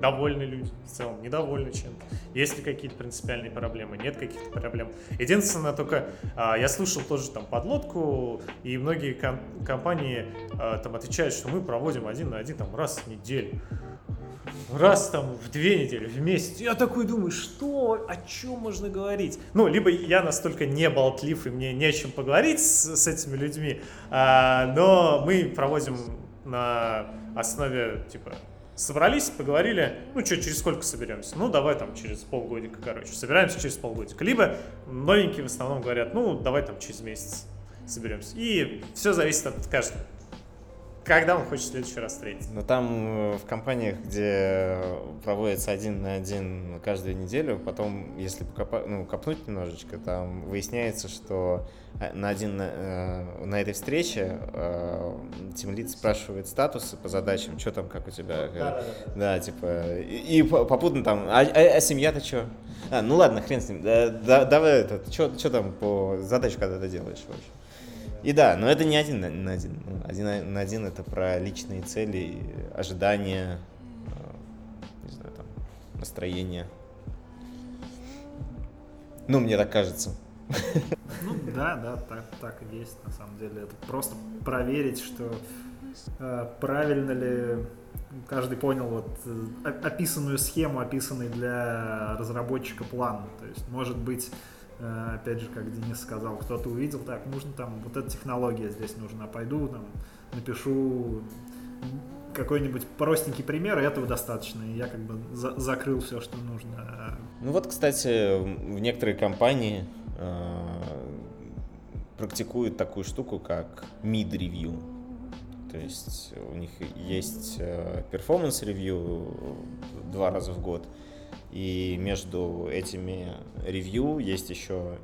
довольны люди в целом, недовольны чем-то. Есть ли какие-то принципиальные проблемы, нет каких-то проблем. Единственное, только а, я слушал тоже там подлодку, и многие ком- компании а, там отвечают, что мы проводим один на один там раз в неделю раз там в две недели, в месяц. Я такой думаю, что, о чем можно говорить? Ну, либо я настолько не болтлив, и мне не о чем поговорить с, с этими людьми, а, но мы проводим на основе, типа, собрались, поговорили, ну что, через сколько соберемся? Ну, давай там через полгодика, короче, собираемся через полгодика. Либо новенькие в основном говорят, ну, давай там через месяц соберемся. И все зависит от каждого когда он хочет в следующий раз встретиться? Ну, там э, в компаниях, где проводится один на один каждую неделю, потом, если покопа... ну, копнуть немножечко, там выясняется, что э, на, один, э, на этой встрече Тимлит спрашивает статусы по задачам, что там, как у тебя. Да, да, да. да типа, и, и попутно там, а, а, а семья-то что? А, ну ладно, хрен с ним. Да, да, давай что там по задаче, когда ты делаешь вообще? И да, но это не один на один. Ну, один на один это про личные цели, ожидания, э, не знаю, там, настроение. Ну, мне так кажется. Ну да, да, так, так и есть на самом деле. Это просто проверить, что э, правильно ли каждый понял вот э, описанную схему, описанный для разработчика план. То есть, может быть, опять же, как Денис сказал, кто-то увидел, так, нужно там, вот эта технология здесь нужна, пойду там, напишу какой-нибудь простенький пример, и этого достаточно, и я как бы за закрыл все, что нужно. Ну вот, кстати, в некоторые компании э, практикуют такую штуку, как mid-review. То есть у них есть э, performance-ревью два раза в год, и между этими ревью есть еще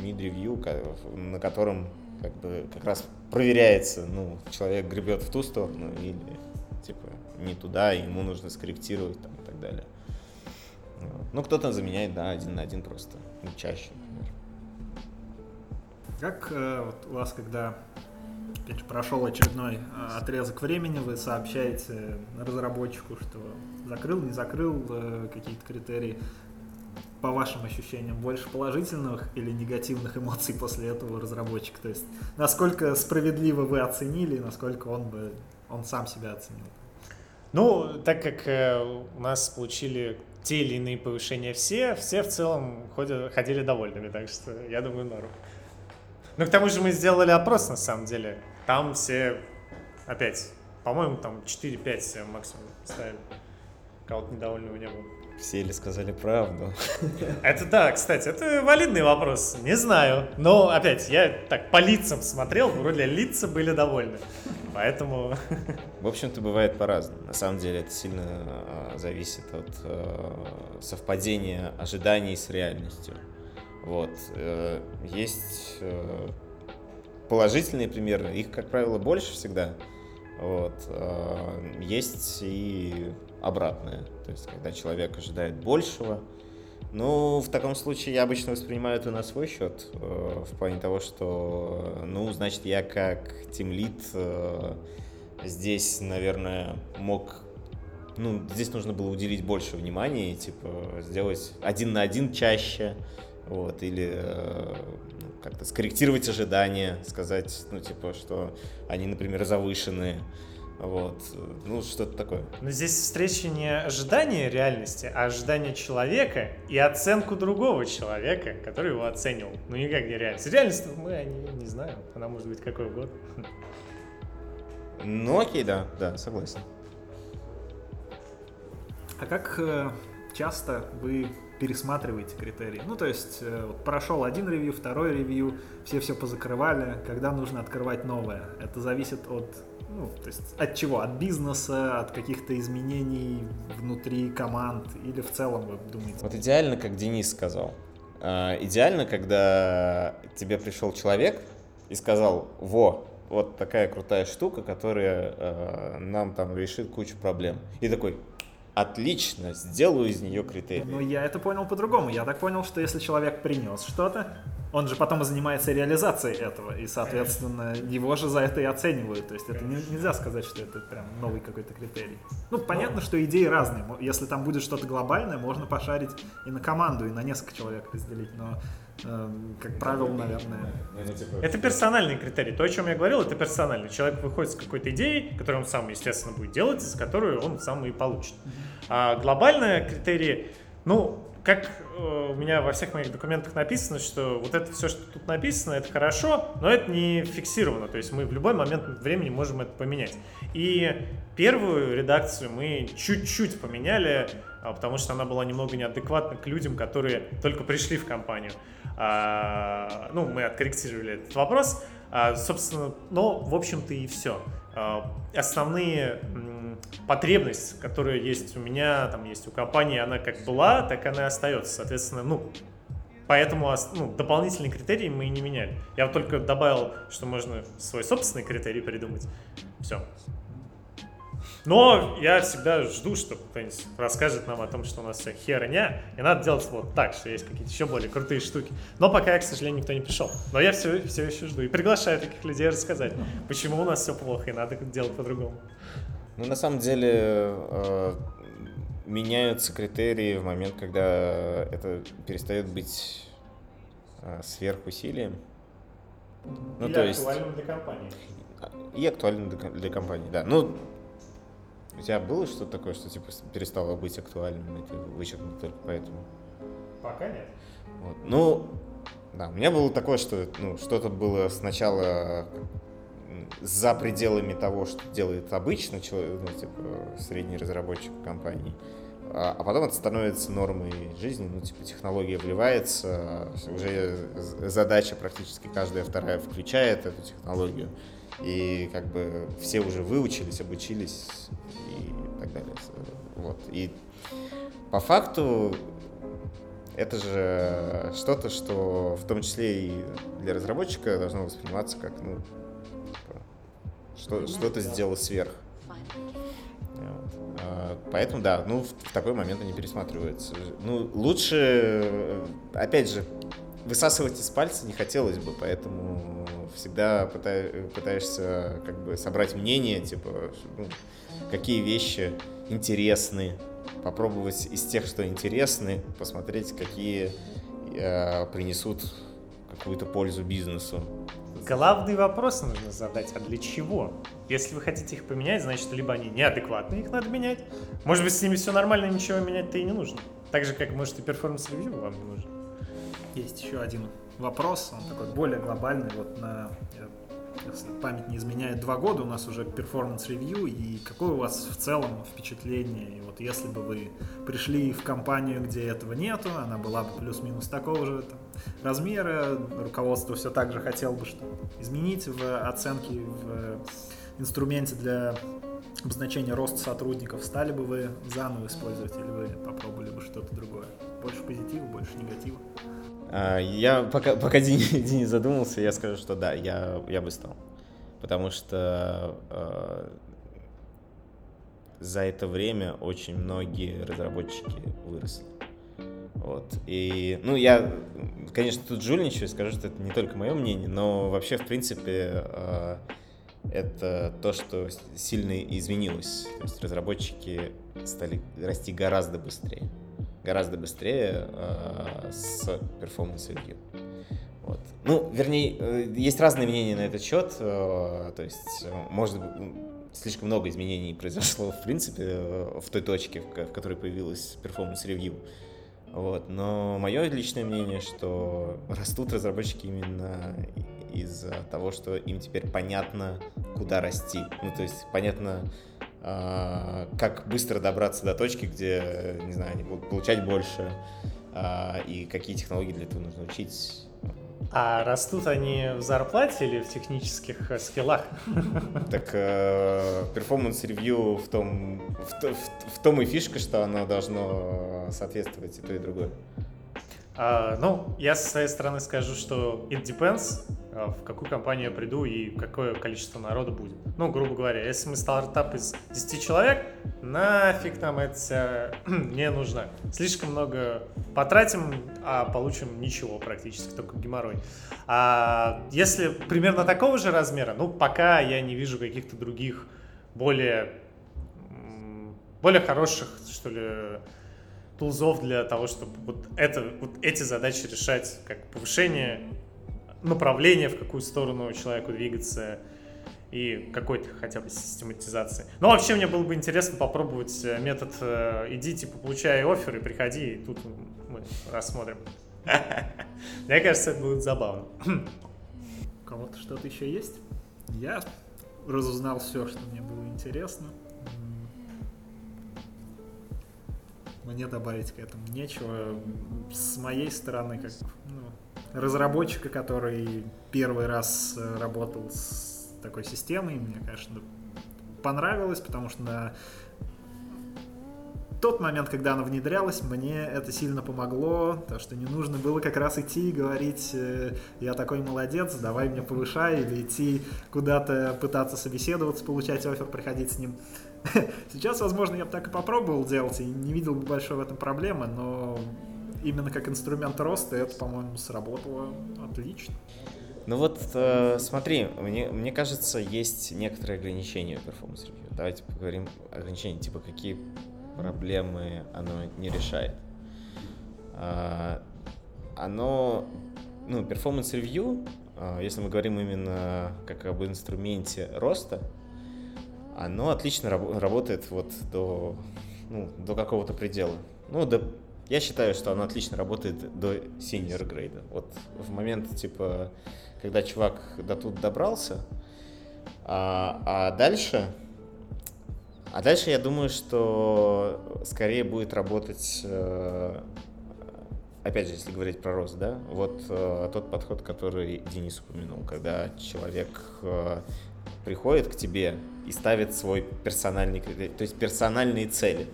mid-ревью, на котором как бы как раз проверяется, ну, человек гребет в ту сторону или типа не туда, ему нужно скорректировать там и так далее. Ну, кто-то заменяет, да, один на один просто, ну, чаще, например. Как э, вот у вас, когда опять же, прошел очередной а, отрезок времени, вы сообщаете разработчику, что закрыл, не закрыл э, какие-то критерии. По вашим ощущениям, больше положительных или негативных эмоций после этого разработчик? То есть, насколько справедливо вы оценили, насколько он бы он сам себя оценил? Ну, так как э, у нас получили те или иные повышения все, все в целом ходят, ходили довольными, так что я думаю, норм. Ну, к тому же мы сделали опрос, на самом деле. Там все, опять, по-моему, там 4-5 максимум ставили. Кого-то недовольного не было. Все ли сказали правду? Это да, кстати, это валидный вопрос. Не знаю. Но, опять, я так по лицам смотрел, вроде лица были довольны. Поэтому... В общем-то, бывает по-разному. На самом деле это сильно а, зависит от э, совпадения ожиданий с реальностью. Вот. Э, есть э, положительные примеры, их, как правило, больше всегда. Вот. Э, есть и обратное, то есть когда человек ожидает большего. Ну, в таком случае я обычно воспринимаю это на свой счет, в плане того, что, ну, значит, я как тимлит здесь, наверное, мог ну, здесь нужно было уделить больше внимания и, типа, сделать один на один чаще, вот, или э, ну, как-то скорректировать ожидания, сказать, ну, типа, что они, например, завышенные, вот, ну, что-то такое. Но здесь встреча не ожидания реальности, а ожидания человека и оценку другого человека, который его оценивал. Ну, никак не реальность. Реальность мы не, не знаем, она может быть какой угодно. Ну, окей, да, да, согласен. А как э, часто вы пересматриваете критерии. Ну, то есть, э, вот прошел один ревью, второй ревью, все все позакрывали, когда нужно открывать новое. Это зависит от, ну, то есть, от чего? От бизнеса, от каких-то изменений внутри команд или в целом, вы думаете? Вот идеально, как Денис сказал. А, идеально, когда тебе пришел человек и сказал, во, вот такая крутая штука, которая э, нам там решит кучу проблем. И такой, отлично, сделаю из нее критерий. Ну, я это понял по-другому. Я так понял, что если человек принес что-то, он же потом занимается реализацией этого, и, соответственно, его же за это и оценивают. То есть это не, нельзя сказать, что это прям новый какой-то критерий. Ну, понятно, что идеи разные. Если там будет что-то глобальное, можно пошарить и на команду, и на несколько человек разделить, но Эм, как правило, наверное. Это персональный критерий. То, о чем я говорил, это персональный. Человек выходит с какой-то идеей, которую он сам, естественно, будет делать, за которую он сам и получит. А глобальные критерии, ну, как э, у меня во всех моих документах написано, что вот это все, что тут написано, это хорошо, но это не фиксировано. То есть мы в любой момент времени можем это поменять. И первую редакцию мы чуть-чуть поменяли, а, потому что она была немного неадекватна к людям, которые только пришли в компанию. А, ну, мы откорректировали этот вопрос. А, собственно, но, в общем-то, и все. Основные потребность, которая есть у меня, там есть у компании, она как была, так она и остается. Соответственно, ну, поэтому ну, дополнительные критерии мы и не меняли. Я вот только добавил, что можно свой собственный критерий придумать. Все. Но я всегда жду, что кто-нибудь расскажет нам о том, что у нас все херня, и надо делать вот так, что есть какие-то еще более крутые штуки. Но пока, к сожалению, никто не пришел. Но я все, все еще жду и приглашаю таких людей рассказать, почему у нас все плохо и надо делать по-другому. Ну, на самом деле, э, меняются критерии в момент, когда это перестает быть э, сверхусилием. Ну, Или то есть... актуальным для компании. И актуальным для, для компании, да. Ну, у тебя было что-то такое, что типа перестало быть актуальным, и ты вычеркнул только поэтому? Пока нет. Вот. Ну, да, у меня было такое, что ну, что-то было сначала за пределами того, что делает обычно человек, ну, типа, средний разработчик компании. А, а потом это становится нормой жизни, ну, типа, технология вливается, уже задача практически каждая вторая включает эту технологию, и как бы все уже выучились, обучились и так далее. Вот. И по факту это же что-то, что в том числе и для разработчика должно восприниматься как, ну, что, что-то сделал сверх. А, поэтому, да, ну, в, такой момент они пересматриваются. Ну, лучше, опять же, высасывать из пальца не хотелось бы, поэтому всегда пытаешься как бы собрать мнение, типа, ну, какие вещи интересны, попробовать из тех, что интересны, посмотреть, какие э, принесут какую-то пользу бизнесу. Главный вопрос нужно задать, а для чего? Если вы хотите их поменять, значит, либо они неадекватны, их надо менять. Может быть, с ними все нормально, ничего менять-то и не нужно. Так же, как, может, и performance review вам не нужен. Есть еще один вопрос, он такой более глобальный, вот на память не изменяет, два года у нас уже performance review, и какое у вас в целом впечатление? И вот если бы вы пришли в компанию, где этого нету, она была бы плюс-минус такого же там, размера, руководство все так же хотело бы что изменить в оценке, в инструменте для обозначения роста сотрудников, стали бы вы заново использовать или вы попробовали бы что-то другое? Больше позитива, больше негатива? А, я пока, пока Дени, задумался, я скажу, что да, я, я бы стал. Потому что э, за это время очень многие разработчики выросли. Вот. И, ну, я, конечно, тут жульничаю, скажу, что это не только мое мнение, но вообще, в принципе, э, это то, что сильно изменилось. То есть разработчики стали расти гораздо быстрее гораздо быстрее э, с Performance Review. Вот. Ну, вернее, э, есть разные мнения на этот счет. Э, то есть, может быть, слишком много изменений произошло, в принципе, в той точке, в, которой появилась Performance Review. Вот. Но мое личное мнение, что растут разработчики именно из-за того, что им теперь понятно, куда расти. Ну, то есть понятно, как быстро добраться до точки, где, не знаю, они будут получать больше, а, и какие технологии для этого нужно учить. А растут они в зарплате или в технических э, скиллах? Так performance review в том, в, в, в том и фишка, что оно должно соответствовать и то, и другое. А, ну, я со своей стороны скажу, что it depends, а, в какую компанию я приду и какое количество народа будет. Ну, грубо говоря, если мы стартап из 10 человек, нафиг нам это не нужно. Слишком много потратим, а получим ничего практически, только геморрой. А если примерно такого же размера, ну, пока я не вижу каких-то других более, более хороших, что ли, тулзов для того, чтобы вот, это, вот эти задачи решать, как повышение направления, в какую сторону человеку двигаться и какой-то хотя бы систематизации. Но вообще мне было бы интересно попробовать э, метод э, иди, типа, получай офер и приходи, и тут мы рассмотрим. Мне кажется, это будет забавно. У кого-то что-то еще есть? Я разузнал все, что мне было интересно. Мне добавить к этому нечего. С моей стороны, как ну, разработчика, который первый раз э, работал с такой системой, мне, конечно, понравилось, потому что на тот момент, когда она внедрялась, мне это сильно помогло, то что не нужно было как раз идти и говорить, э, я такой молодец, давай мне повышай, или идти куда-то пытаться собеседоваться, получать офер, приходить с ним. Сейчас, возможно, я бы так и попробовал делать, и не видел бы большой в этом проблемы, но именно как инструмент роста это, по-моему, сработало отлично. Ну вот, э, смотри, мне, мне кажется, есть некоторые ограничения в Performance Review. Давайте поговорим ограничения, типа какие проблемы оно не решает. Э, оно, ну, Performance Review, э, если мы говорим именно как об инструменте роста, оно отлично раб- работает вот до, ну, до какого-то предела. Ну, до, я считаю, что оно отлично работает до senior грейда. Вот в момент, типа, когда чувак до тут добрался, а, а дальше, а дальше я думаю, что скорее будет работать, э, опять же, если говорить про рост, да, вот э, тот подход, который Денис упомянул, когда человек э, приходит к тебе и ставит свой персональный то есть персональные цели.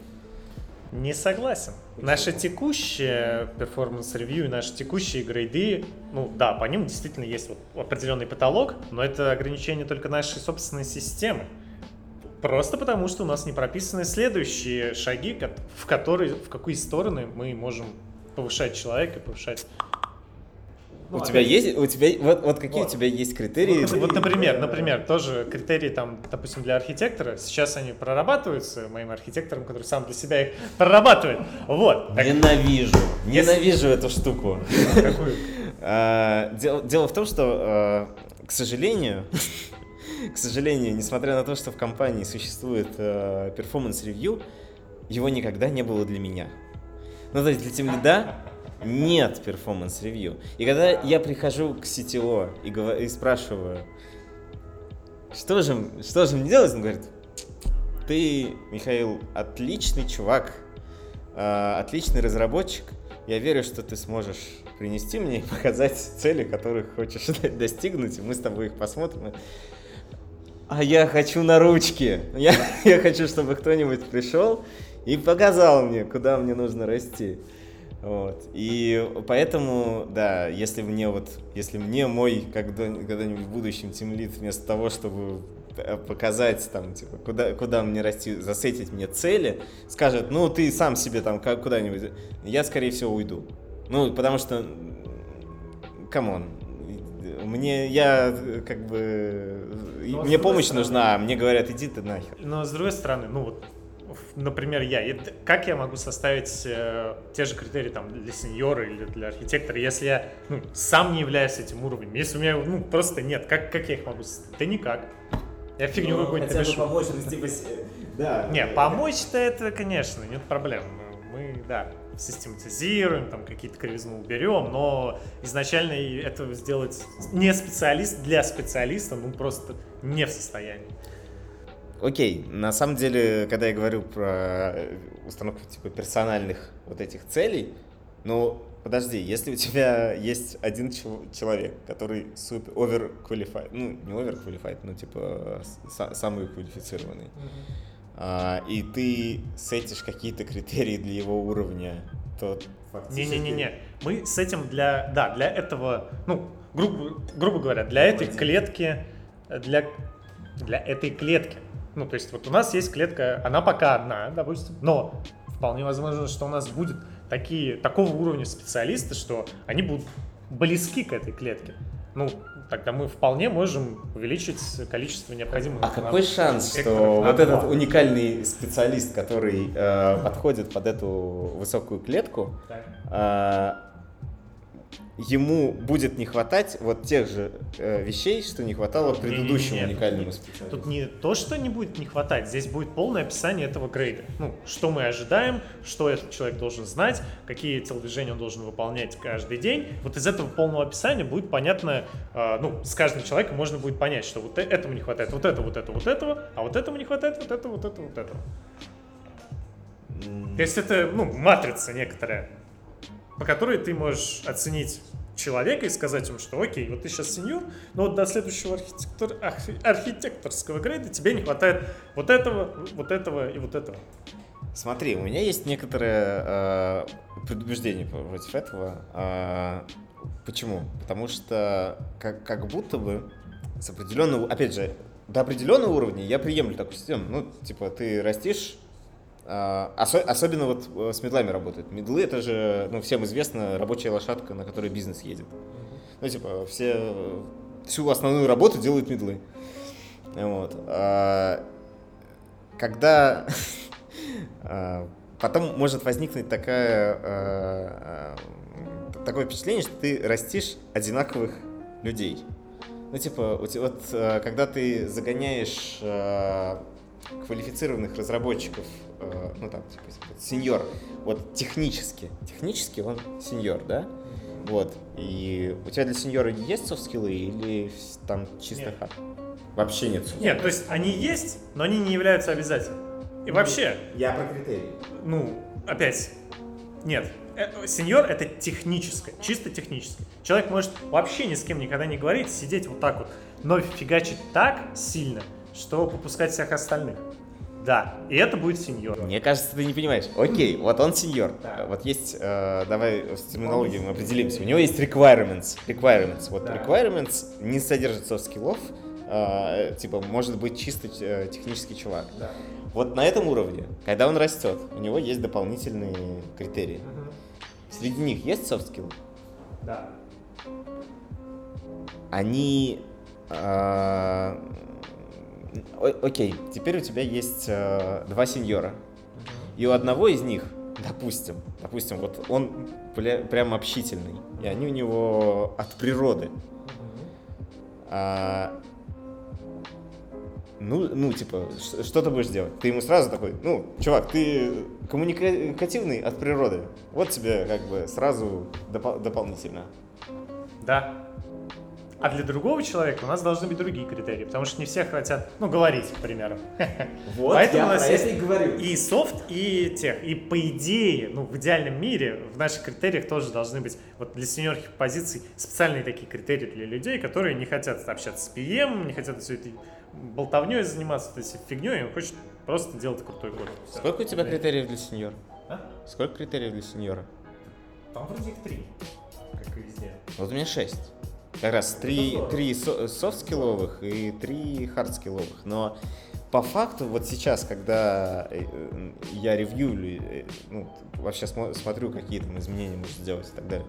Не согласен. Почему? Наша текущая performance review и наши текущие грейды, ну да, по ним действительно есть вот определенный потолок, но это ограничение только нашей собственной системы. Просто потому, что у нас не прописаны следующие шаги, в, которые, в какие стороны мы можем повышать человека, повышать у тебя есть, у тебя, вот, вот какие Вот. у тебя есть критерии? Вот, вот, например, например, тоже критерии там, допустим, для архитектора. Сейчас они прорабатываются моим архитектором, который сам для себя их прорабатывает. Вот. Так, Ненавижу, ненавижу эту штуку. какую? А, Дело, в том, что, а, к сожалению, к сожалению, несмотря на то, что в компании существует а, performance review, его никогда не было для меня. Ну, то есть для тимлида нет performance review. И когда я прихожу к CTO и, говорю, и спрашиваю, что же, что же мне делать, он говорит, ты, Михаил, отличный чувак, а, отличный разработчик. Я верю, что ты сможешь принести мне и показать цели, которых хочешь достигнуть, и мы с тобой их посмотрим. А я хочу на ручке. Я, я хочу, чтобы кто-нибудь пришел и показал мне, куда мне нужно расти. Вот. И поэтому, да, если мне вот, если мне мой когда, когда-нибудь в будущем тимлид вместо того, чтобы э, показать там, типа, куда, куда мне расти, засетить мне цели, скажет, ну, ты сам себе там как- куда-нибудь, я, скорее всего, уйду. Ну, потому что, come on, мне, я, как бы, с мне помощь стороны- нужна, а мне говорят, иди ты нахер. Но с другой стороны, ну вот, например, я, как я могу составить э, те же критерии там для сеньора или для архитектора, если я ну, сам не являюсь этим уровнем, если у меня ну просто нет, как, как я их могу? Да никак. Я фигню Ну, какую-нибудь напишу. ну, типа, да. Не, помочь-то это, конечно, нет проблем. Мы, да, систематизируем, там какие-то кривизны уберем, но изначально это сделать не специалист для специалиста, ну просто не в состоянии. Окей, на самом деле, когда я говорю про э, установку типа персональных вот этих целей, ну, подожди, если у тебя есть один чел- человек, который супер overqualified, ну, не overqualified, но типа самый квалифицированный, а, и ты сетишь какие-то критерии для его уровня, то фактически... Не-не-не-не. Мы с этим для, да, для этого, ну, грубо, грубо говоря, для этой клетки, для, для этой клетки. Ну, то есть вот у нас есть клетка, она пока одна, допустим, но вполне возможно, что у нас будет такие, такого уровня специалисты, что они будут близки к этой клетке. Ну, тогда мы вполне можем увеличить количество необходимых. А какой шанс, что вот этот уникальный специалист, который э, подходит под эту высокую клетку, Так. Ему будет не хватать вот тех же э, вещей, что не хватало предыдущему Не-не-не, уникальному тут- специалисту. Тут не то, что не будет не хватать, здесь будет полное описание этого грейда. Ну, что мы ожидаем, что этот человек должен знать, какие телодвижения он должен выполнять каждый день. Вот из этого полного описания будет понятно, э, ну, с каждым человеком можно будет понять, что вот э- этому не хватает вот это, вот это, вот этого, а вот этому не хватает вот это, вот это, вот этого. То есть это, ну, матрица некоторая, по которой ты можешь оценить человека и сказать ему, что окей, вот ты сейчас сеньор, но вот до следующего архитектор, архи- архитекторского грейда тебе не хватает вот этого, вот этого и вот этого. Смотри, у меня есть некоторое э, предубеждение против этого. А, почему? Потому что как, как будто бы с определенного, опять же, до определенного уровня я приемлю такую систему. Ну, типа, ты растишь, а, осо- особенно вот э, с медлами работает. Медлы это же, ну, всем известно, рабочая лошадка, на которой бизнес едет. Ну, типа, все, всю основную работу делают медлы. Вот. А, когда а, потом может возникнуть такая, а, такое впечатление, что ты растишь одинаковых людей. Ну, типа, вот, когда ты загоняешь квалифицированных разработчиков, а, ну, там, типа, типа, сеньор, вот технически, технически он сеньор, да? Вот, и у тебя для сеньора есть софт-скиллы или там чисто Нет. Вообще нет. Нет, то есть они есть, но они не являются обязательными. И вообще, Я про критерии. ну, опять, нет. Э, Сеньор это техническое, чисто техническое. Человек может вообще ни с кем никогда не говорить, сидеть вот так вот, но фигачить так сильно, что попускать всех остальных. Да, и это будет senior. Мне кажется, ты не понимаешь. Окей, вот он senior. Да. Вот есть, э, давай с терминологией мы определимся. У него есть requirements. Requirements. Вот Да. requirements не содержит софт-скиллов. э, типа, может быть чисто э, технический чувак. Да. Вот на этом уровне, когда он растет, у него есть дополнительные критерии. Среди них есть софт-скиллы? Да. они... о- окей, теперь у тебя есть а, два сеньора. И у одного из них, допустим, допустим, вот он пля- прям общительный, и они у него от природы. А, ну, ну, типа, что ты будешь делать? Ты ему сразу такой, ну, чувак, ты коммуникативный от природы. Вот тебе как бы сразу допол- дополнительно. Да. А для другого человека у нас должны быть другие критерии, потому что не все хотят, ну, говорить, к примеру. Вот, Поэтому я у нас про есть это и говорю. И софт, и тех. И по идее, ну, в идеальном мире в наших критериях тоже должны быть вот для сеньорских позиций специальные такие критерии для людей, которые не хотят общаться с PM, не хотят все этой болтовней заниматься, то есть фигней, им хочет просто делать крутой код. Сколько у тебя критериев для сеньора? А? Сколько критериев для сеньора? Там вроде их три, как и везде. Вот у меня шесть. Как раз три, три со- софт-скилловых и три хард-скилловых. Но по факту вот сейчас, когда э, э, я ревью, э, ну, вообще смо- смотрю, какие там изменения можно сделать и так далее,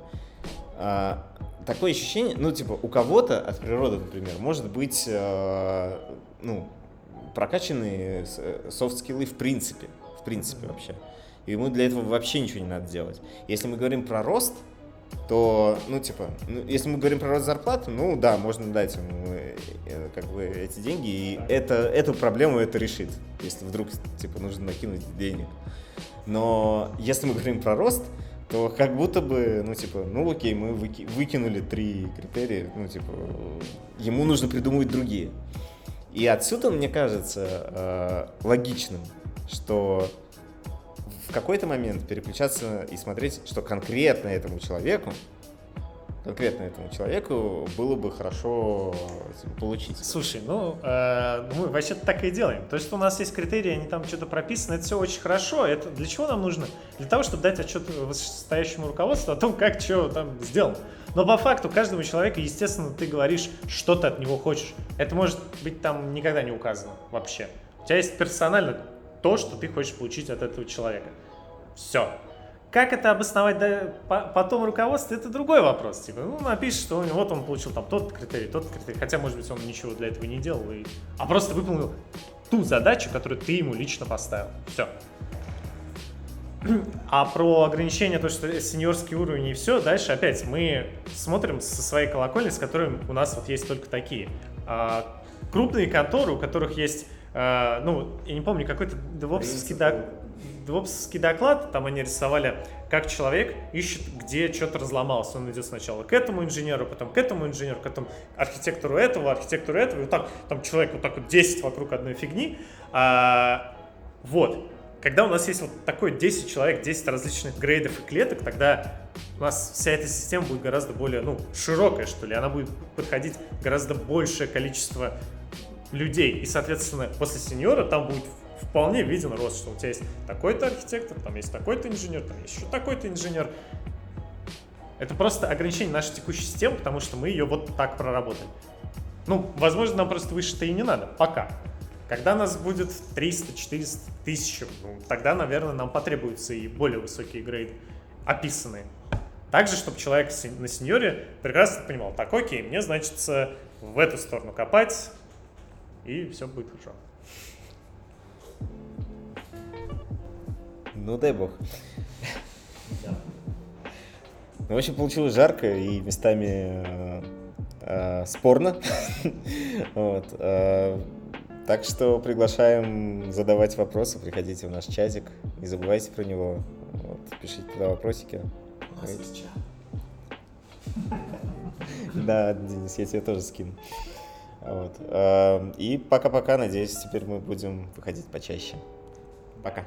а, такое ощущение, ну, типа, у кого-то от природы, например, может быть, ну, прокачанные софт-скиллы в принципе, в принципе вообще. И ему для этого вообще ничего не надо делать. Если мы говорим про рост, то, ну, типа, ну, если мы говорим про рост зарплаты, ну, да, можно дать ему, э, э, как бы, эти деньги, и это, эту проблему это решит, если вдруг, типа, нужно накинуть денег. Но если мы говорим про рост, то как будто бы, ну, типа, ну, окей, мы выки- выкинули три критерия, ну, типа, ему нужно придумывать другие. И отсюда, мне кажется, э, логичным, что в какой-то момент переключаться и смотреть, что конкретно этому человеку, конкретно этому человеку было бы хорошо типа, получить. Слушай, ну, э, мы вообще так и делаем. То, что у нас есть критерии, они там что-то прописаны, это все очень хорошо. Это для чего нам нужно? Для того, чтобы дать отчет вышестоящему руководству о том, как что там сделано. Но по факту каждому человеку, естественно, ты говоришь, что ты от него хочешь. Это может быть там никогда не указано вообще. У тебя есть персонально то, что ты хочешь получить от этого человека. Все. Как это обосновать да, по- потом руководству, это другой вопрос. Типа, ну, напишешь, что вот он получил там тот критерий, тот критерий. Хотя, может быть, он ничего для этого не делал, и... а просто выполнил ту задачу, которую ты ему лично поставил. Все. А про ограничение, то, что сеньорский уровень и все, дальше опять мы смотрим со своей колокольни, с которой у нас вот есть только такие. А, крупные конторы, у которых есть, а, ну, я не помню, какой-то девопсовский, девопсовский доклад, там они рисовали, как человек ищет, где что-то разломалось. Он идет сначала к этому инженеру, потом к этому инженеру, потом архитектору этого, архитектору этого, и вот так, там человек вот так вот 10 вокруг одной фигни. А, вот. Когда у нас есть вот такой 10 человек, 10 различных грейдов и клеток, тогда у нас вся эта система будет гораздо более, ну, широкая, что ли. Она будет подходить гораздо большее количество людей. И, соответственно, после сеньора там будет вполне виден рост, что у тебя есть такой-то архитектор, там есть такой-то инженер, там есть еще такой-то инженер. Это просто ограничение нашей текущей системы, потому что мы ее вот так проработали. Ну, возможно, нам просто выше-то и не надо. Пока. Когда нас будет 300, 400, 1000, ну, тогда, наверное, нам потребуются и более высокие грейды, описанные. Также, чтобы человек на сеньоре прекрасно понимал, так, окей, мне, значит, в эту сторону копать, и все будет хорошо. Ну, дай бог. Ну, в общем, получилось жарко и местами э, э, спорно. Вот, э, Так что приглашаем задавать вопросы, приходите в наш чатик, не забывайте про него, Вот, пишите туда вопросики. Да, Денис, я тебе тоже скину. Вот. э, И пока-пока, надеюсь, теперь мы будем выходить почаще. Пока.